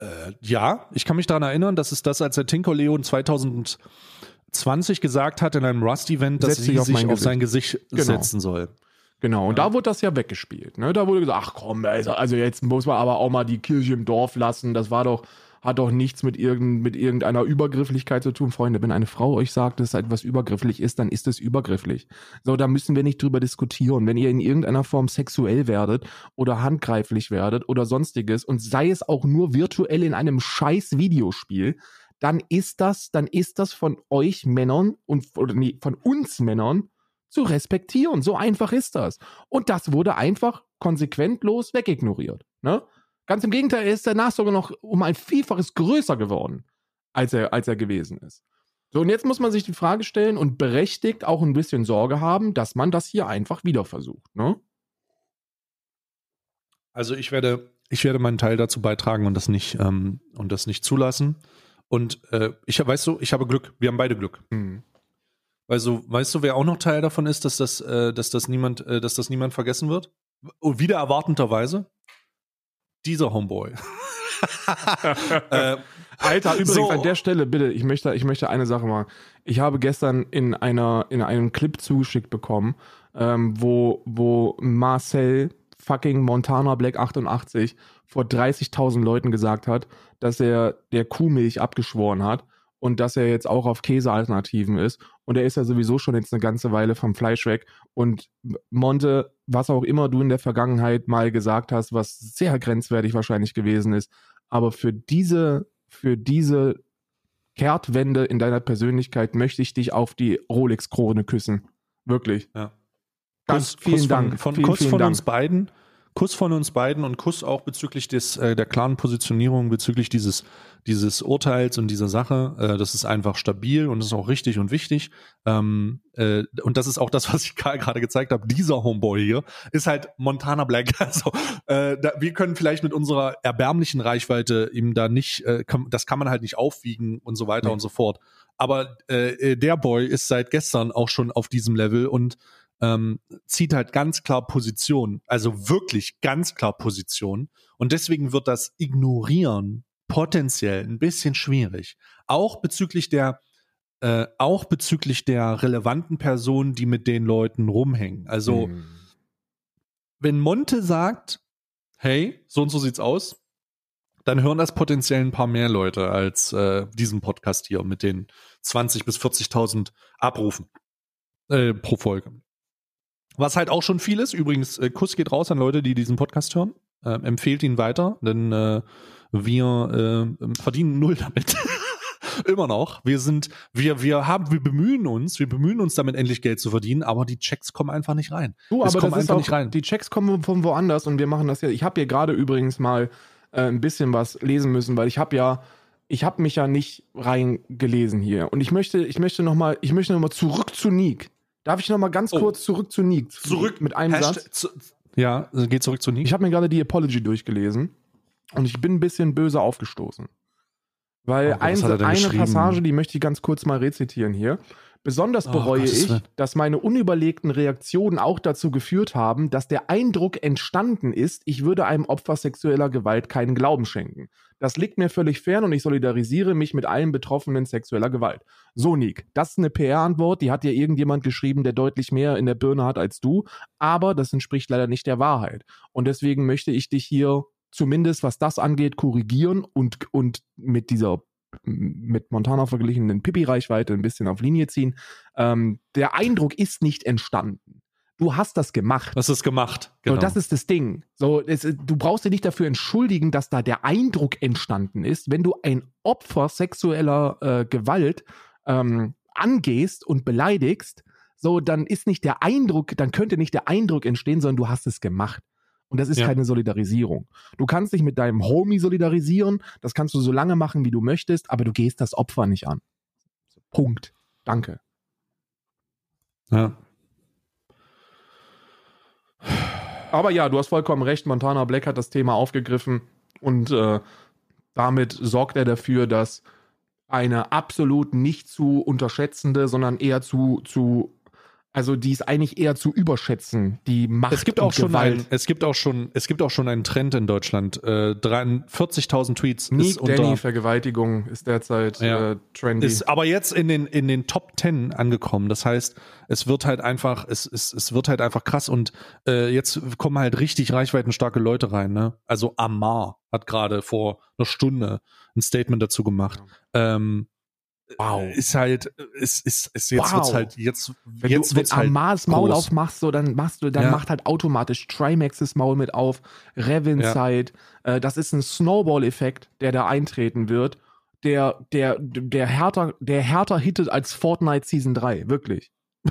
Äh, ja, ich kann mich daran erinnern, dass es das, als der Tinko Leon 2020 gesagt hat in einem Rust-Event, dass Setz sie auf sich auf sein Gesicht Genau. setzen soll. Genau, und Ja. da wurde das ja weggespielt. Ne? Da wurde gesagt, ach komm, also, also jetzt muss man aber auch mal die Kirche im Dorf lassen. Das war doch, hat doch nichts mit, irgend, mit irgendeiner Übergrifflichkeit zu tun. Freunde, wenn eine Frau euch sagt, dass etwas übergrifflich ist, dann ist es übergrifflich. So, da müssen wir nicht drüber diskutieren. Wenn ihr in irgendeiner Form sexuell werdet oder handgreiflich werdet oder sonstiges und sei es auch nur virtuell in einem scheiß Videospiel, dann ist das, dann ist das von euch Männern und nee, von uns Männern zu respektieren. So einfach ist das. Und das wurde einfach konsequentlos wegignoriert. Ne? Ganz im Gegenteil, er ist danach sogar noch um ein Vielfaches größer geworden, als er, als er gewesen ist. So, und jetzt muss man sich die Frage stellen und berechtigt auch ein bisschen Sorge haben, dass man das hier einfach wieder versucht. Ne? Also ich werde, ich werde meinen Teil dazu beitragen und das nicht, ähm, und das nicht zulassen. Und äh, ich weißt du, ich habe Glück. Wir haben beide Glück. Hm. Also, weißt du, wer auch noch Teil davon ist, dass das, äh, dass das niemand, äh, dass das niemand vergessen wird? Wieder erwartenderweise dieser Homeboy. äh, Alter, übrigens so. an der Stelle bitte, ich möchte, ich möchte eine Sache machen. Ich habe gestern in einer, in einem Clip zugeschickt bekommen, ähm, wo, wo Marcel fucking Montana Black 88 vor 30.000 Leuten gesagt hat, dass er der Kuhmilch abgeschworen hat und dass er jetzt auch auf Käsealternativen ist. Und er ist ja sowieso schon jetzt eine ganze Weile vom Fleisch weg. Und Monte, was auch immer du in der Vergangenheit mal gesagt hast, was sehr grenzwertig wahrscheinlich gewesen ist, aber für diese, für diese Kehrtwende in deiner Persönlichkeit möchte ich dich auf die Rolex-Krone küssen. Wirklich. Ja. Kuss, vielen Kuss Dank. Von, von, vielen, Kuss vielen von Dank. uns beiden. Kuss von uns beiden und Kuss auch bezüglich des, äh, der klaren Positionierung, bezüglich dieses, dieses Urteils und dieser Sache. Äh, das ist einfach stabil und das ist auch richtig und wichtig. Ähm, äh, und das ist auch das, was ich gerade gezeigt habe. Dieser Homeboy hier ist halt Montana Black. Also äh, da, wir können vielleicht mit unserer erbärmlichen Reichweite ihm da nicht, äh, kann, das kann man halt nicht aufwiegen und so weiter nee. und so fort. Aber äh, der Boy ist seit gestern auch schon auf diesem Level und ähm, zieht halt ganz klar Position, also wirklich ganz klar Position. Und deswegen wird das Ignorieren potenziell ein bisschen schwierig. Auch bezüglich der, äh, auch bezüglich der relevanten Personen, die mit den Leuten rumhängen. Also, mhm. wenn Monte sagt, hey, so und so sieht's aus, dann hören das potenziell ein paar mehr Leute als äh, diesen Podcast hier mit den 20 bis 40.000 Abrufen äh, pro Folge. Was halt auch schon viel ist. Übrigens, äh, Kuss geht raus an Leute, die diesen Podcast hören. Äh, empfehlt ihn weiter, denn äh, wir äh, verdienen null damit. Immer noch. Wir sind, wir, wir haben, wir bemühen uns, wir bemühen uns damit endlich Geld zu verdienen, aber die Checks kommen einfach nicht rein. Du, aber das ist auch, nicht rein. Die Checks kommen von woanders und wir machen das ja. Ich habe hier gerade übrigens mal äh, ein bisschen was lesen müssen, weil ich habe ja, ich habe mich ja nicht reingelesen hier und ich möchte, ich möchte noch mal, ich möchte noch mal zurück zu Nick. Darf ich noch mal ganz oh. kurz zurück zu Neek? Zurück mit einem Hashtag, Satz. Zu, ja, geht zurück zu Neek. Ich habe mir gerade die Apology durchgelesen und ich bin ein bisschen böse aufgestoßen. Weil oh, ein, eine Passage, die möchte ich ganz kurz mal rezitieren hier. Besonders oh, bereue oh, ich, dass meine unüberlegten Reaktionen auch dazu geführt haben, dass der Eindruck entstanden ist, ich würde einem Opfer sexueller Gewalt keinen Glauben schenken. Das liegt mir völlig fern und ich solidarisiere mich mit allen Betroffenen sexueller Gewalt. So, Nick, das ist eine PR-Antwort, die hat dir irgendjemand geschrieben, der deutlich mehr in der Birne hat als du, aber das entspricht leider nicht der Wahrheit. Und deswegen möchte ich dich hier zumindest, was das angeht, korrigieren und, und mit dieser mit Montana verglichenen Pippi-Reichweite ein bisschen auf Linie ziehen. Ähm, der Eindruck ist nicht entstanden. Du hast das gemacht. Das ist gemacht. Genau. So, das ist das Ding. So, es, du brauchst dich nicht dafür entschuldigen, dass da der Eindruck entstanden ist, wenn du ein Opfer sexueller äh, Gewalt ähm, angehst und beleidigst. So, dann ist nicht der Eindruck, dann könnte nicht der Eindruck entstehen, sondern du hast es gemacht. Und das ist ja. keine Solidarisierung. Du kannst dich mit deinem Homie solidarisieren, das kannst du so lange machen, wie du möchtest, aber du gehst das Opfer nicht an. Punkt. Danke. Ja. Aber ja, du hast vollkommen recht, Montana Black hat das Thema aufgegriffen und äh, damit sorgt er dafür, dass eine absolut nicht zu unterschätzende, sondern eher zu, zu also die ist eigentlich eher zu überschätzen, die Macht es gibt auch schon Gewalt. Ein, es gibt auch schon, es gibt auch schon einen Trend in Deutschland. Äh, 40.000 Tweets Nick ist unter, Danny Vergewaltigung ist derzeit ja, äh, trendy. Ist aber jetzt in den in den Top 10 angekommen. Das heißt, es wird halt einfach, es es, es wird halt einfach krass und äh, jetzt kommen halt richtig reichweitenstarke Leute rein. Ne? Also Amar hat gerade vor einer Stunde ein Statement dazu gemacht. Ja. Ähm, wow. ist halt, ist, ist, ist jetzt wow. wird's halt, jetzt, wenn jetzt du, wird's wenn halt Amars Maul aufmachst, so, dann machst du, dann ja. macht halt automatisch Trimaxes Maul mit auf, Revinside, ja. äh, das ist ein Snowball-Effekt, der da eintreten wird, der, der, der härter, der härter hittet als Fortnite Season 3, wirklich.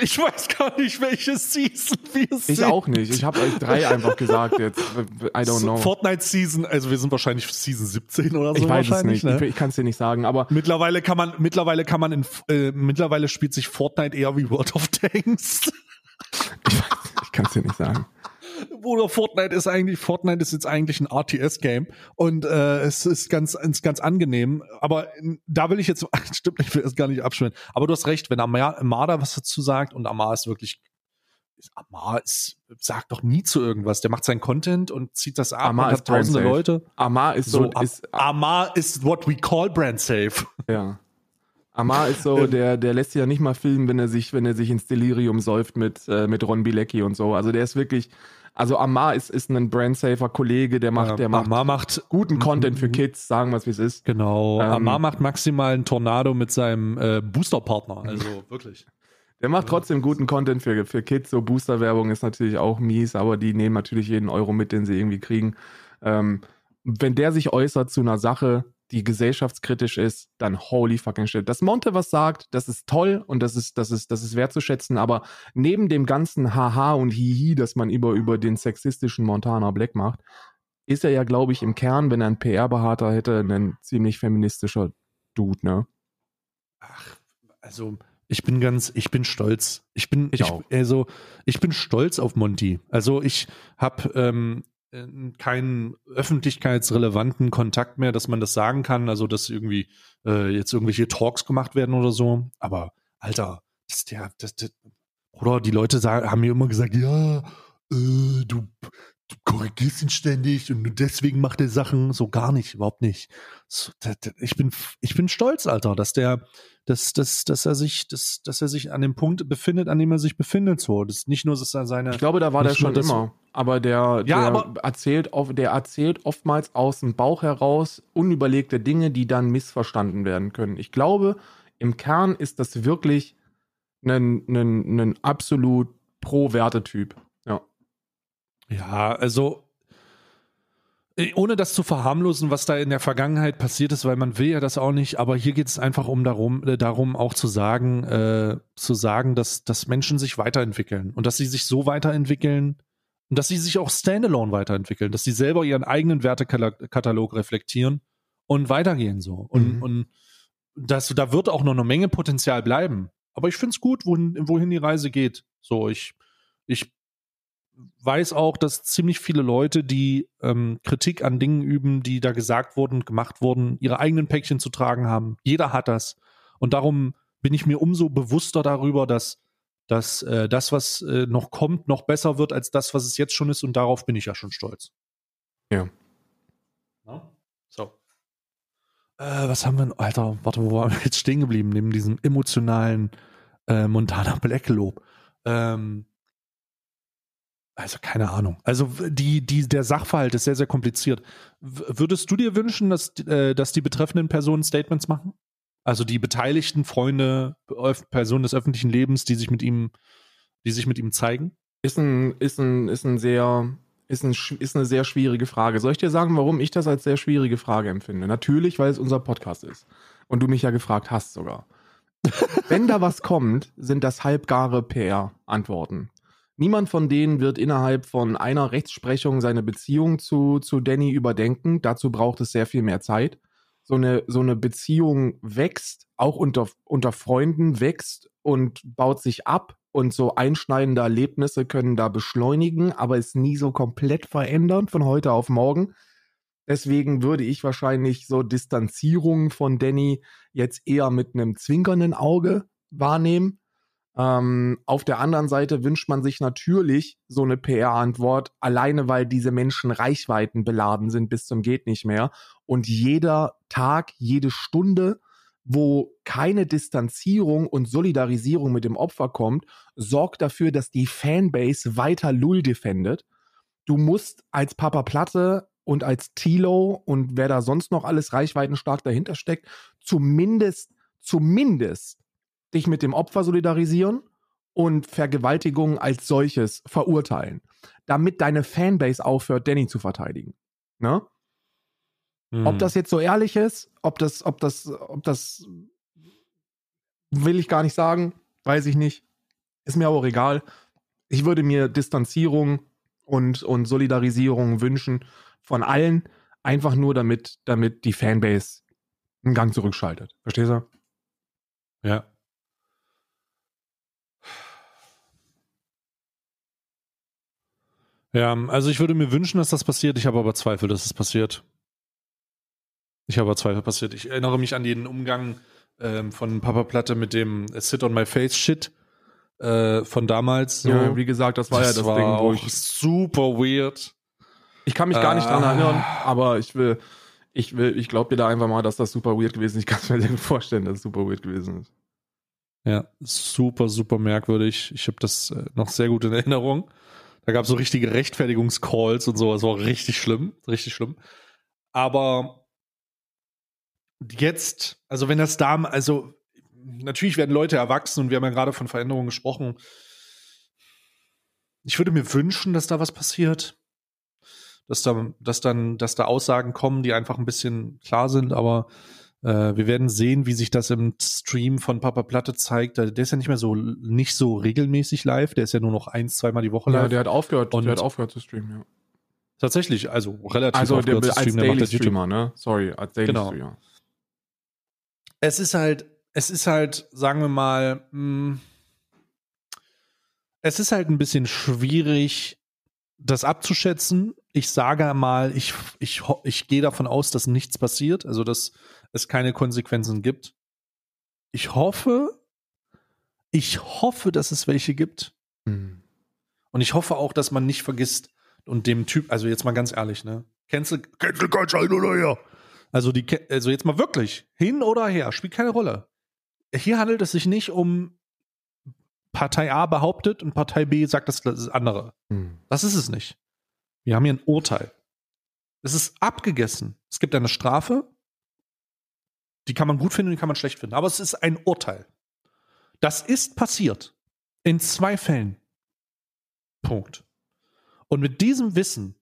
Ich weiß gar nicht, welche Season wir sind. Ich auch nicht. Ich habe euch drei einfach gesagt jetzt. I don't know. Fortnite Season, also wir sind wahrscheinlich Season 17 oder so. Ich weiß es nicht. Ne? Ich, ich kann es dir nicht sagen, aber. Mittlerweile kann man, mittlerweile kann man in, äh, mittlerweile spielt sich Fortnite eher wie World of Tanks. ich, ich kann es dir nicht sagen. Bruder, Fortnite ist eigentlich, Fortnite ist jetzt eigentlich ein RTS-Game und äh, es ist ganz, ist ganz angenehm. Aber da will ich jetzt, stimmt, ich will es gar nicht abschwimmen. Aber du hast recht, wenn Amar, Amar was dazu sagt und Amar ist wirklich Amar ist, sagt doch nie zu irgendwas. Der macht seinen Content und zieht das ab Amar und hat tausende. Leute. Amar ist so, So, ist, Amar ist what we call brand safe. ja. Amar ist so, Ähm. der, der lässt sich ja nicht mal filmen, wenn er sich, wenn er sich ins Delirium säuft mit, äh, mit Ron Bilecki und so. Also der ist wirklich, also Amar ist, ist ein brandsafer Kollege, der macht, der macht Amar macht guten Content für Kids, sagen wir es wie es ist. Genau. Ähm, Amar macht maximal einen Tornado mit seinem äh, Booster-Partner. Also wirklich. Der macht trotzdem guten Content für, für Kids. So Booster-Werbung ist natürlich auch mies, aber die nehmen natürlich jeden Euro mit, den sie irgendwie kriegen. Ähm, wenn der sich äußert zu einer Sache, die gesellschaftskritisch ist, dann holy fucking shit. Dass Monte was sagt, das ist toll und das ist, das ist, das ist wertzuschätzen, aber neben dem ganzen Haha und Hihi, das man über, über den sexistischen Montana Black macht, ist er ja, glaube ich, im Kern, wenn er einen PR-Beharter hätte, ein ziemlich feministischer Dude, ne? Ach, also ich bin ganz, ich bin stolz. Ich bin, Ich auch. Also ich bin stolz auf Monty. Also ich habe ähm, äh, keinen öffentlichkeitsrelevanten Kontakt mehr, dass man das sagen kann. Also dass irgendwie äh, jetzt irgendwelche Talks gemacht werden oder so. Aber Alter, das der, das, das, Bruder, die Leute sagen, haben mir immer gesagt, ja, äh, du, du korrigierst ihn ständig und nur deswegen macht er Sachen so gar nicht, überhaupt nicht. So, ich bin, ich bin stolz, Alter, dass der, dass, dass, dass er sich, dass, dass er sich an dem Punkt befindet, an dem er sich befindet. So, das ist nicht nur, dass er seine. Ich glaube, da war der schon immer. Aber der, Ja, der aber- erzählt der erzählt oftmals aus dem Bauch heraus unüberlegte Dinge, die dann missverstanden werden können. Ich glaube, im Kern ist das wirklich ein, ein, ein absolut pro-Wertetyp. Ja. Ja, also äh, ohne das zu verharmlosen, was da in der Vergangenheit passiert ist, weil man will ja das auch nicht, aber hier geht es einfach um darum, äh, darum auch zu sagen, äh, zu sagen, dass, dass Menschen sich weiterentwickeln und dass sie sich so weiterentwickeln und dass sie sich auch standalone weiterentwickeln, dass sie selber ihren eigenen Wertekatalog reflektieren und weitergehen so. Und, Mhm. und das, da wird auch noch eine Menge Potenzial bleiben. Aber ich finde es gut, wohin, wohin die Reise geht. So, ich, ich weiß auch, dass ziemlich viele Leute, die ähm, Kritik an Dingen üben, die da gesagt wurden, gemacht wurden, ihre eigenen Päckchen zu tragen haben. Jeder hat das. Und darum bin ich mir umso bewusster darüber, dass, dass äh, das, was äh, noch kommt, noch besser wird als das, was es jetzt schon ist. Und darauf bin ich ja schon stolz. Ja. Na? So. Äh, was haben wir denn? Alter, warte, wo waren wir jetzt stehen geblieben? Neben diesem emotionalen äh, Montana Black Lob. Ähm, also keine Ahnung. Also die, die, der Sachverhalt ist sehr, sehr kompliziert. W würdest du dir wünschen, dass, äh, dass die betreffenden Personen Statements machen? Also die beteiligten Freunde, Personen des öffentlichen Lebens, die sich mit ihm, die sich mit ihm zeigen? Ist ein, ist ein, ist ein sehr, ist, ein, ist eine sehr schwierige Frage. Soll ich dir sagen, warum ich das als sehr schwierige Frage empfinde? Natürlich, weil es unser Podcast ist. Und du mich ja gefragt hast sogar. Wenn da was kommt, sind das halbgare PR-Antworten. Niemand von denen wird innerhalb von einer Rechtsprechung seine Beziehung zu, zu Danny überdenken. Dazu braucht es sehr viel mehr Zeit. So eine, so eine Beziehung wächst, auch unter, unter Freunden wächst und baut sich ab. Und so einschneidende Erlebnisse können da beschleunigen, aber es nie so komplett verändern von heute auf morgen. Deswegen würde ich wahrscheinlich so Distanzierung von Danny jetzt eher mit einem zwinkernden Auge wahrnehmen. Ähm, auf der anderen Seite wünscht man sich natürlich so eine PR-Antwort, alleine weil diese Menschen Reichweiten beladen sind bis zum geht nicht mehr. Und jeder Tag, jede Stunde, wo keine Distanzierung und Solidarisierung mit dem Opfer kommt, sorgt dafür, dass die Fanbase weiter Lull defendet. Du musst als Papa Platte und als Tilo und wer da sonst noch alles reichweitenstark dahinter steckt, zumindest, zumindest dich mit dem Opfer solidarisieren und Vergewaltigung als solches verurteilen, damit deine Fanbase aufhört, Danny zu verteidigen. Ne? Ob das jetzt so ehrlich ist, ob das, ob das, ob das will ich gar nicht sagen, weiß ich nicht. Ist mir auch egal. Ich würde mir Distanzierung und, und Solidarisierung wünschen von allen, einfach nur damit, damit die Fanbase einen Gang zurückschaltet. Verstehst du? Ja. Ja, also ich würde mir wünschen, dass das passiert. Ich habe aber Zweifel, dass es passiert. Ich habe aber Zweifel passiert. Ich erinnere mich an den Umgang ähm, von Papa Platte mit dem Sit on my face Shit. äh, von damals. So. Ja, wie gesagt, das war das ja das war Ding, wo ich. super weird. Ich kann mich gar nicht dran Ah. erinnern, aber ich will, ich will, ich glaube dir da einfach mal, dass das super weird gewesen ist. Ich kann es mir sehr gut vorstellen, dass es super weird gewesen ist. Ja, super, super merkwürdig. Ich habe das äh, noch sehr gut in Erinnerung. Da gab es so richtige Rechtfertigungscalls und so. Das war richtig schlimm, richtig schlimm. Aber jetzt, also wenn das da, also natürlich werden Leute erwachsen und wir haben ja gerade von Veränderungen gesprochen. Ich würde mir wünschen, dass da was passiert. Dass da, dass dann, dass da Aussagen kommen, die einfach ein bisschen klar sind, aber äh, wir werden sehen, wie sich das im Stream von Papa Platte zeigt. Der der ist ja nicht mehr so nicht so regelmäßig live, der ist ja nur noch eins, zweimal die Woche Ja, live. der hat aufgehört, Und- der hat aufgehört zu streamen, ja. Tatsächlich, also relativ Also der, zu als streamen, der macht Daily YouTube. Streamer, ne? Sorry, als Daily Genau. Streamer. es ist halt, es ist halt, sagen wir mal, mh, es ist halt ein bisschen schwierig, das abzuschätzen. Ich sage mal, ich, ich, ich gehe davon aus, dass nichts passiert, also dass es keine Konsequenzen gibt. Ich hoffe, ich hoffe, dass es welche gibt. Hm. Und ich hoffe auch, dass man nicht vergisst und dem Typ, also jetzt mal ganz ehrlich, ne? Cancel, Cancel kannst ein oder her. also die, also jetzt mal wirklich, hin oder her, spielt keine Rolle. Hier handelt es sich nicht um Partei A behauptet und Partei B sagt das, das andere. Hm. Das ist es nicht. Wir haben hier ein Urteil. Es ist abgegessen. Es gibt eine Strafe. Die kann man gut finden, die kann man schlecht finden. Aber es ist ein Urteil. Das ist passiert. In zwei Fällen. Punkt. Und mit diesem Wissen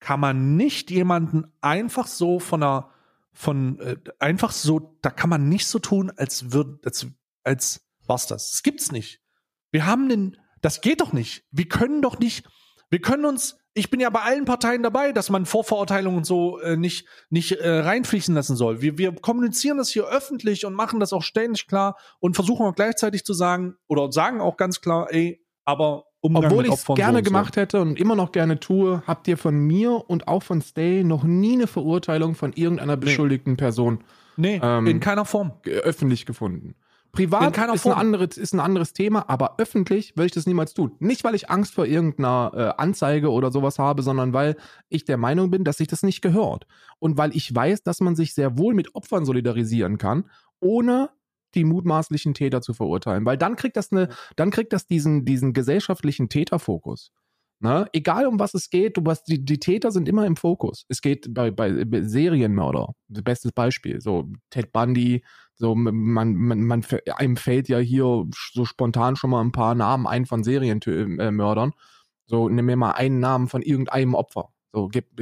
kann man nicht jemanden einfach so von einer, von, äh, einfach so, da kann man nicht so tun, als würde, als, als was das. Das gibt's nicht. Wir haben den, das geht doch nicht. Wir können doch nicht, wir können uns, ich bin ja bei allen Parteien dabei, dass man Vorverurteilungen und so äh, nicht, nicht äh, reinfließen lassen soll. Wir, wir kommunizieren das hier öffentlich und machen das auch ständig klar und versuchen auch gleichzeitig zu sagen oder sagen auch ganz klar, ey, aber Umgang Obwohl ich es gerne so und so. gemacht hätte und immer noch gerne tue, habt ihr von mir und auch von Stay noch nie eine Verurteilung von irgendeiner beschuldigten Person Nee, Ähm, in keiner Form. öffentlich gefunden. Privat ist, ein Form. anderes, ist ein anderes Thema, aber öffentlich will ich das niemals tun. Nicht, weil ich Angst vor irgendeiner äh, Anzeige oder sowas habe, sondern weil ich der Meinung bin, dass sich das nicht gehört. Und weil ich weiß, dass man sich sehr wohl mit Opfern solidarisieren kann, ohne die mutmaßlichen Täter zu verurteilen. Weil dann kriegt das eine, dann kriegt das diesen, diesen gesellschaftlichen Täterfokus. Ne? Egal um was es geht, du hast, die, die Täter sind immer im Fokus. Es geht bei, bei, bei Serienmörder, bestes Beispiel, so Ted Bundy, so man, man, man einem fällt ja hier so spontan schon mal ein paar Namen ein von Serienmördern. So nimm mir mal einen Namen von irgendeinem Opfer. So gibt,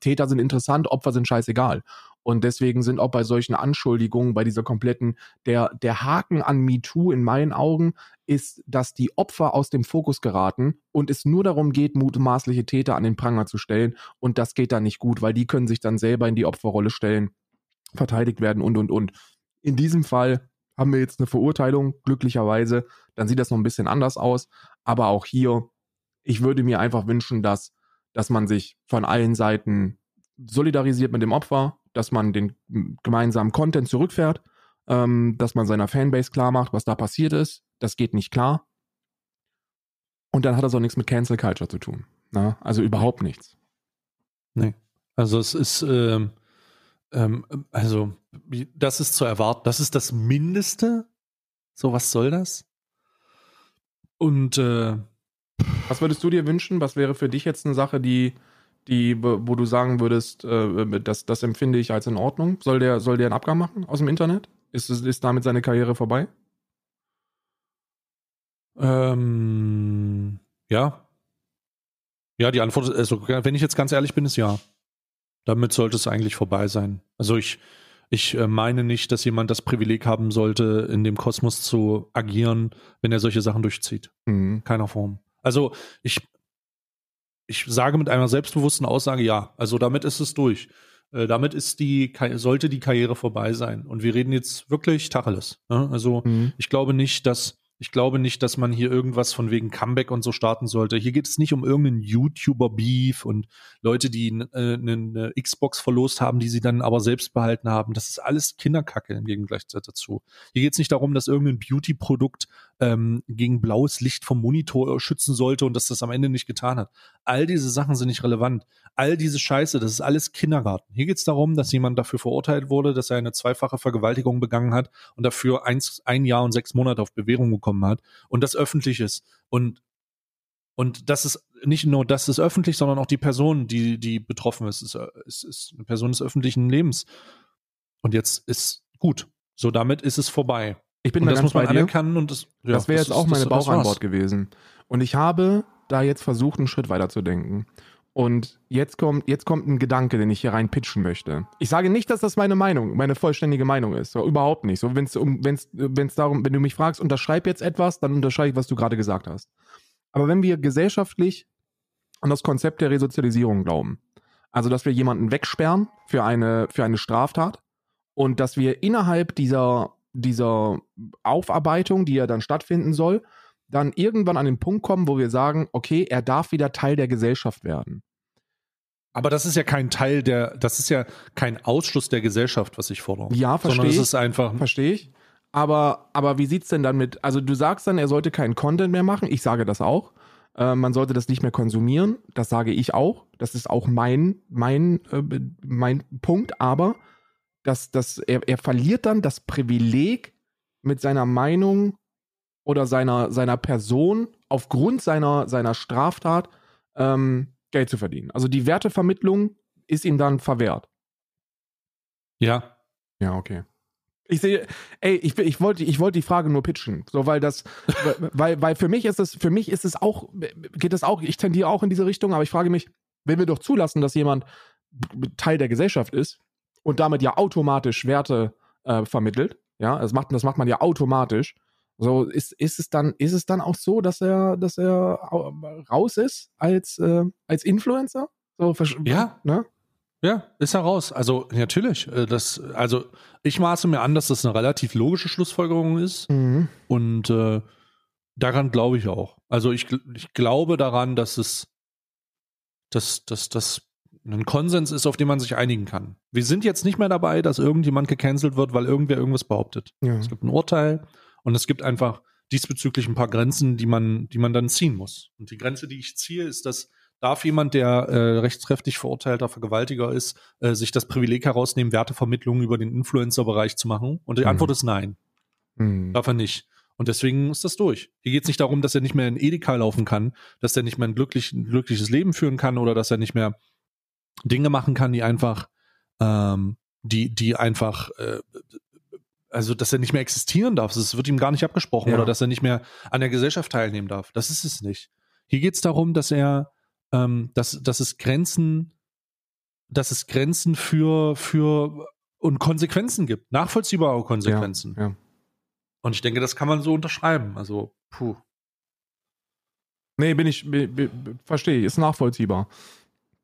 Täter sind interessant, Opfer sind scheißegal. Und deswegen sind auch bei solchen Anschuldigungen, bei dieser kompletten, der, der Haken an MeToo in meinen Augen ist, dass die Opfer aus dem Fokus geraten und es nur darum geht, mutmaßliche Täter an den Pranger zu stellen. Und das geht dann nicht gut, weil die können sich dann selber in die Opferrolle stellen, verteidigt werden und, und, und. In diesem Fall haben wir jetzt eine Verurteilung, glücklicherweise. Dann sieht das noch ein bisschen anders aus. Aber auch hier, ich würde mir einfach wünschen, dass, dass man sich von allen Seiten solidarisiert mit dem Opfer, dass man den gemeinsamen Content zurückfährt, ähm, dass man seiner Fanbase klar macht, was da passiert ist. Das geht nicht klar. Und dann hat das auch nichts mit Cancel Culture zu tun. Na? Also überhaupt nichts. Nee. Also es ist, ähm, ähm, also das ist zu erwarten. Das ist das Mindeste. So, was soll das? Und äh, Was würdest du dir wünschen? Was wäre für dich jetzt eine Sache, die, die, wo du sagen würdest, äh, das, das empfinde ich als in Ordnung? Soll der, soll der einen Abgang machen aus dem Internet? Ist, ist damit seine Karriere vorbei? ähm, ja. Ja, die Antwort ist, also wenn ich jetzt ganz ehrlich bin, ist ja. Damit sollte es eigentlich vorbei sein. Also ich, ich äh, meine nicht, dass jemand das Privileg haben sollte, in dem Kosmos zu agieren, wenn er solche Sachen durchzieht. Mhm. keiner Form. Also ich, ich sage mit einer selbstbewussten Aussage ja. Also damit ist es durch. Äh, damit ist die, sollte die Karriere vorbei sein. Und wir reden jetzt wirklich Tacheles. Ne? Also Mhm. ich glaube nicht, dass ich glaube nicht, dass man hier irgendwas von wegen Comeback und so starten sollte. Hier geht es nicht um irgendeinen YouTuber-Beef und Leute, die äh, eine Xbox verlost haben, die sie dann aber selbst behalten haben. Das ist alles Kinderkacke im Gegensatz dazu. Hier geht es nicht darum, dass irgendein Beauty-Produkt ähm, gegen blaues Licht vom Monitor schützen sollte und dass das am Ende nicht getan hat. All diese Sachen sind nicht relevant. All diese Scheiße, das ist alles Kindergarten. Hier geht es darum, dass jemand dafür verurteilt wurde, dass er eine zweifache Vergewaltigung begangen hat und dafür eins, ein Jahr und sechs Monate auf Bewährung bekommen hat und das öffentlich ist. Und und das ist nicht nur das ist öffentlich, sondern auch die Person, die, die betroffen ist, ist, ist, ist eine Person des öffentlichen Lebens. Und jetzt ist gut. So, damit ist es vorbei. Ich bin und da das ganz muss man bei dir. anerkennen und das, ja, das wäre jetzt auch meine Bauchantwort gewesen. Und ich habe da jetzt versucht, einen Schritt weiter zu denken. Und jetzt kommt, jetzt kommt ein Gedanke, den ich hier rein pitchen möchte. Ich sage nicht, dass das meine Meinung, meine vollständige Meinung ist. So, überhaupt nicht. So, wenn es um, wenn's, wenn's darum, wenn du mich fragst, unterschreib jetzt etwas, dann unterschreibe ich, was du gerade gesagt hast. Aber wenn wir gesellschaftlich an das Konzept der Resozialisierung glauben, also dass wir jemanden wegsperren für eine, für eine Straftat und dass wir innerhalb dieser, dieser Aufarbeitung, die ja dann stattfinden soll, dann irgendwann an den Punkt kommen, wo wir sagen, okay, er darf wieder Teil der Gesellschaft werden. Aber das ist ja kein Teil der, das ist ja kein Ausschluss der Gesellschaft, was ich fordere. Ja, Sondern verstehe es ich. ist einfach, Verstehe ich. Aber, aber wie sieht's denn dann mit, also du sagst dann, er sollte keinen Content mehr machen. Ich sage das auch. Äh, man sollte das nicht mehr konsumieren. Das sage ich auch. Das ist auch mein, mein, äh, mein Punkt. Aber dass, dass er, er verliert dann das Privileg, mit seiner Meinung oder seiner, seiner Person aufgrund seiner, seiner Straftat ähm, Geld zu verdienen. Also die Wertevermittlung ist ihm dann verwehrt. ja, Ja, okay. Ich sehe, ey, ich, ich wollte, ich wollte die Frage nur pitchen, so weil das, weil, weil für mich ist es, für mich ist es auch, geht es auch, ich tendiere auch in diese Richtung, aber ich frage mich, wenn wir doch zulassen, dass jemand Teil der Gesellschaft ist und damit ja automatisch Werte äh, vermittelt, ja, das macht, das macht man ja automatisch. So ist, ist es dann, ist es dann auch so, dass er, dass er au- raus ist als, äh, als Influencer? So, Ja. ne? ja, ist heraus. Also natürlich, äh, das, also ich maße mir an, dass das eine relativ logische Schlussfolgerung ist. Mhm. Und äh, daran glaube ich auch. Also ich, ich glaube daran, dass es dass, dass, dass ein Konsens ist, auf den man sich einigen kann. Wir sind jetzt nicht mehr dabei, dass irgendjemand gecancelt wird, weil irgendwer irgendwas behauptet. Ja. Es gibt ein Urteil und es gibt einfach diesbezüglich ein paar Grenzen, die man, die man dann ziehen muss. Und die Grenze, die ich ziehe, ist, dass darf jemand, der äh, rechtskräftig verurteilter Vergewaltiger ist, äh, sich das Privileg herausnehmen, Wertevermittlung über den Influencer-Bereich zu machen? Und die Mhm. Antwort ist nein. Mhm. Darf er nicht. Und deswegen ist das durch. Hier geht es nicht darum, dass er nicht mehr in Edeka laufen kann, dass er nicht mehr ein, glücklich, ein glückliches Leben führen kann oder dass er nicht mehr Dinge machen kann, die einfach, ähm, die, die einfach, äh, also dass er nicht mehr existieren darf. Es wird ihm gar nicht abgesprochen Ja. oder dass er nicht mehr an der Gesellschaft teilnehmen darf. Das ist es nicht. Hier geht es darum, dass er, ähm, dass, dass es Grenzen, dass es Grenzen für, für und Konsequenzen gibt, nachvollziehbare Konsequenzen. Ja. Und ich denke, das kann man so unterschreiben. Also, puh. Nee, bin ich, verstehe ich, ist nachvollziehbar.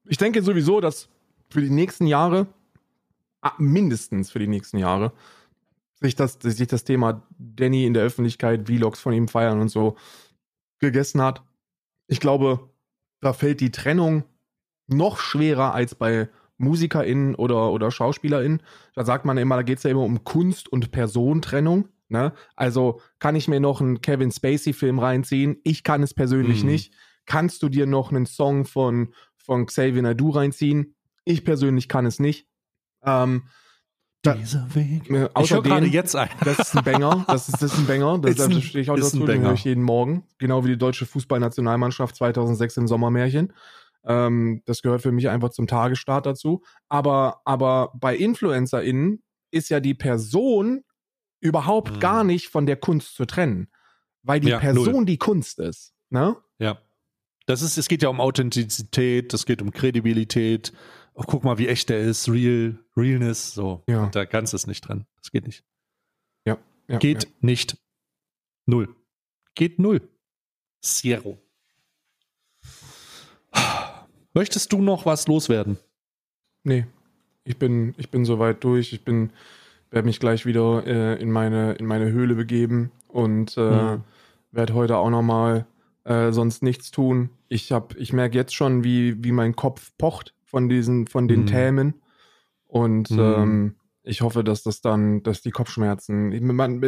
Ich denke sowieso, dass für die nächsten Jahre, ah, mindestens für die nächsten Jahre, sich das, sich das Thema Danny in der Öffentlichkeit, Vlogs von ihm feiern und so gegessen hat. Ich glaube, da fällt die Trennung noch schwerer als bei MusikerInnen oder, oder SchauspielerInnen. Da sagt man immer, da geht es ja immer um Kunst- und Personentrennung. Ne? Also kann ich mir noch einen Kevin Spacey-Film reinziehen? Ich kann es persönlich Mhm. nicht. Kannst du dir noch einen Song von, von Xavier Naidoo reinziehen? Ich persönlich kann es nicht. Ähm, Da- Dieser Weg. äh, Ich höre außerdem- gerade jetzt ein. das ist ein Banger. Das ist, das ist ein Banger. Das, Ist ein- da stehe ich auch ist ein dazu, den Banger. höre ich jeden Morgen. Genau wie die deutsche Fußballnationalmannschaft 2006 im Sommermärchen. Ähm, das gehört für mich einfach zum Tagesstart dazu. Aber, aber bei InfluencerInnen ist ja die Person überhaupt Mhm. gar nicht von der Kunst zu trennen. Weil die Ja, Person null. die Kunst ist. Ne? Ja. Das ist, es geht ja um Authentizität, es geht um Kredibilität. Oh, guck mal, wie echt der ist, real, Realness, so. Ja. Da ganz ist nicht drin. Das geht nicht. Ja, geht ja. nicht. Null. Geht null. Zero. Möchtest du noch was loswerden? Nee, ich bin, ich bin soweit durch. Ich bin, werde mich gleich wieder äh, in, meine, in meine Höhle begeben und äh, Mhm. werde heute auch nochmal äh, sonst nichts tun. Ich hab, ich merke jetzt schon, wie, wie mein Kopf pocht von diesen, von den Mhm. Themen. Und Mhm. ähm, ich hoffe, dass das dann, dass die Kopfschmerzen, ich,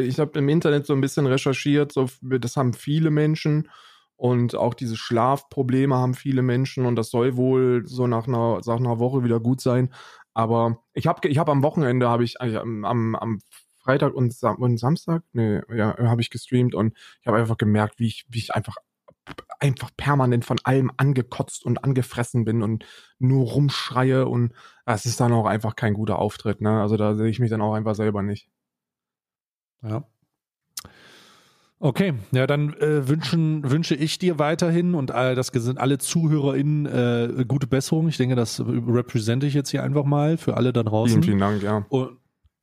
ich habe im Internet so ein bisschen recherchiert, so, das haben viele Menschen und auch diese Schlafprobleme haben viele Menschen und das soll wohl so nach einer, nach einer Woche wieder gut sein. Aber ich habe ich hab am Wochenende, habe ich also am, am Freitag und, Sam und Samstag, nee, ja, habe ich gestreamt und ich habe einfach gemerkt, wie ich, wie ich einfach einfach permanent von allem angekotzt und angefressen bin und nur rumschreie und das ist dann auch einfach kein guter Auftritt, ne? Also da sehe ich mich dann auch einfach selber nicht. Ja. Okay, ja, dann äh, wünschen, wünsche ich dir weiterhin und all das sind alle ZuhörerInnen äh, gute Besserung. Ich denke, das repräsente ich jetzt hier einfach mal für alle da draußen. Vielen, vielen Dank, ja. Und,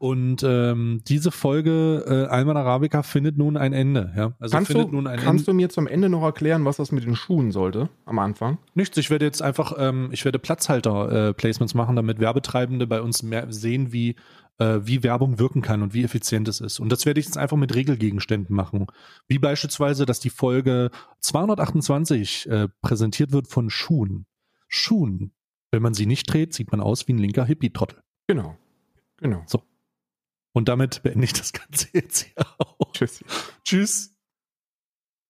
und ähm, diese Folge äh, Alman Arabica findet nun ein Ende. Ja? Also kannst findet du, nun ein kannst Ende. du mir zum Ende noch erklären, was das mit den Schuhen sollte am Anfang? Nichts. Ich werde jetzt einfach, ähm, ich werde Platzhalter-Placements äh, machen, damit Werbetreibende bei uns mehr sehen, wie äh, wie Werbung wirken kann und wie effizient es ist. Und das werde ich jetzt einfach mit Regelgegenständen machen. Wie beispielsweise, dass die Folge 228 äh, präsentiert wird von Schuhen. Schuhen. Wenn man sie nicht dreht, sieht man aus wie ein linker Hippie-Trottel. Genau. Genau. So. Und damit beende ich das Ganze jetzt hier auch. Tschüss. Tschüss.